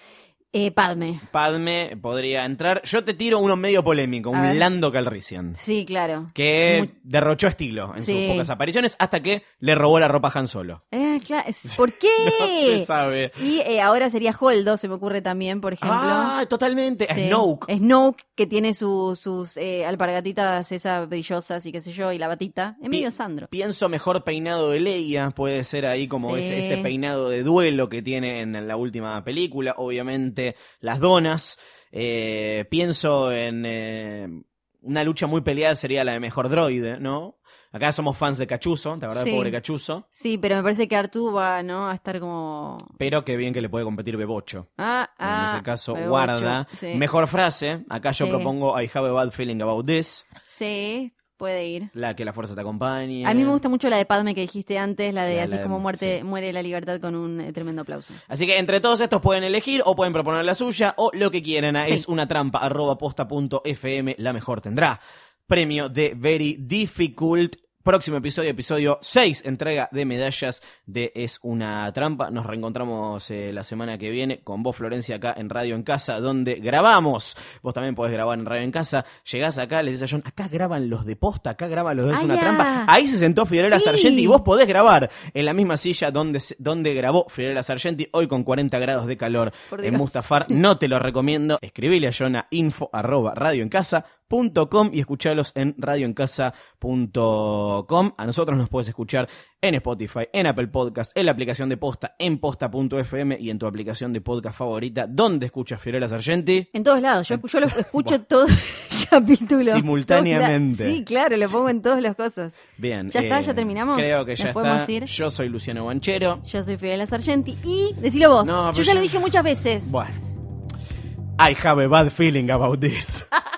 Eh, Padme. Padme podría entrar. Yo te tiro uno medio polémico, A un ver. Lando Calrissian. Sí, claro. Que derrochó estilo en Sí. sus pocas apariciones hasta que le robó la ropa a Han Solo. Eh, claro. es- ¿Por qué? No se sabe. Y eh, ahora sería Holdo, se me ocurre también, por ejemplo. Ah, totalmente. Sí. Snoke. Snoke, que tiene su- sus eh, alpargatitas esas brillosas y qué sé yo, y la batita. Es medio Sandro. Pienso mejor peinado de Leia, puede ser ahí como Sí. ese, ese peinado de duelo que tiene en la última película. Las donas. Eh, pienso en eh, una lucha muy peleada sería la de mejor droide, ¿no? Acá somos fans de Cachuzo, ¿te acordás Sí. de pobre Cachuzo? Sí, pero me parece que Artú va, ¿no? A estar como... Pero qué bien que le puede competir Bebocho. Ah, ah. en ese caso, Bebocho. guarda. Sí. Mejor frase, acá yo Sí. propongo I have a bad feeling about this, Sí, puede ir. la que la fuerza te acompañe. A mí me gusta mucho la de Padme que dijiste antes, la de La- así la de- como muerte, sí. muere la libertad con un eh, tremendo aplauso. Así que entre todos estos pueden elegir o pueden proponer la suya o lo que quieran. a Sí. Es una trampa arroba posta punto fm. La mejor tendrá. Premio de Very Difficult. Próximo episodio, episodio 6, entrega de medallas de Es una trampa. Nos reencontramos eh, la semana que viene con vos, Florencia, acá en Radio en Casa, donde grabamos. Vos también podés grabar en Radio en Casa. Llegás acá, le dices a John, acá graban los de posta, acá graban los de Es Ah, una trampa. Ahí se sentó Fiorella Sí. Sargenti y vos podés grabar en la misma silla donde, donde grabó Fiorella Sargenti, hoy con 40 grados de calor Por en Dios. Mustafar. No te lo recomiendo. Escribile a John a info arroba radioencasa.com y escuchalos en radioencasa.com. A nosotros nos puedes escuchar en Spotify, en Apple Podcast, en la aplicación de Posta, en posta.fm y en tu aplicación de podcast favorita. ¿Dónde escuchas Fiorella Sargenti? En todos lados, yo, yo lo escucho todo el capítulo. Simultáneamente. La- Sí, claro, lo pongo en todas las cosas. Bien. eh, ¿Ya está? ¿Ya terminamos? Creo que ¿Nos ya podemos está. ir? Yo soy Luciano Banchero. Yo soy Fiorella Sargenti y decilo vos. No, yo pero ya yo- lo dije muchas veces. Bueno. I have a bad feeling about this.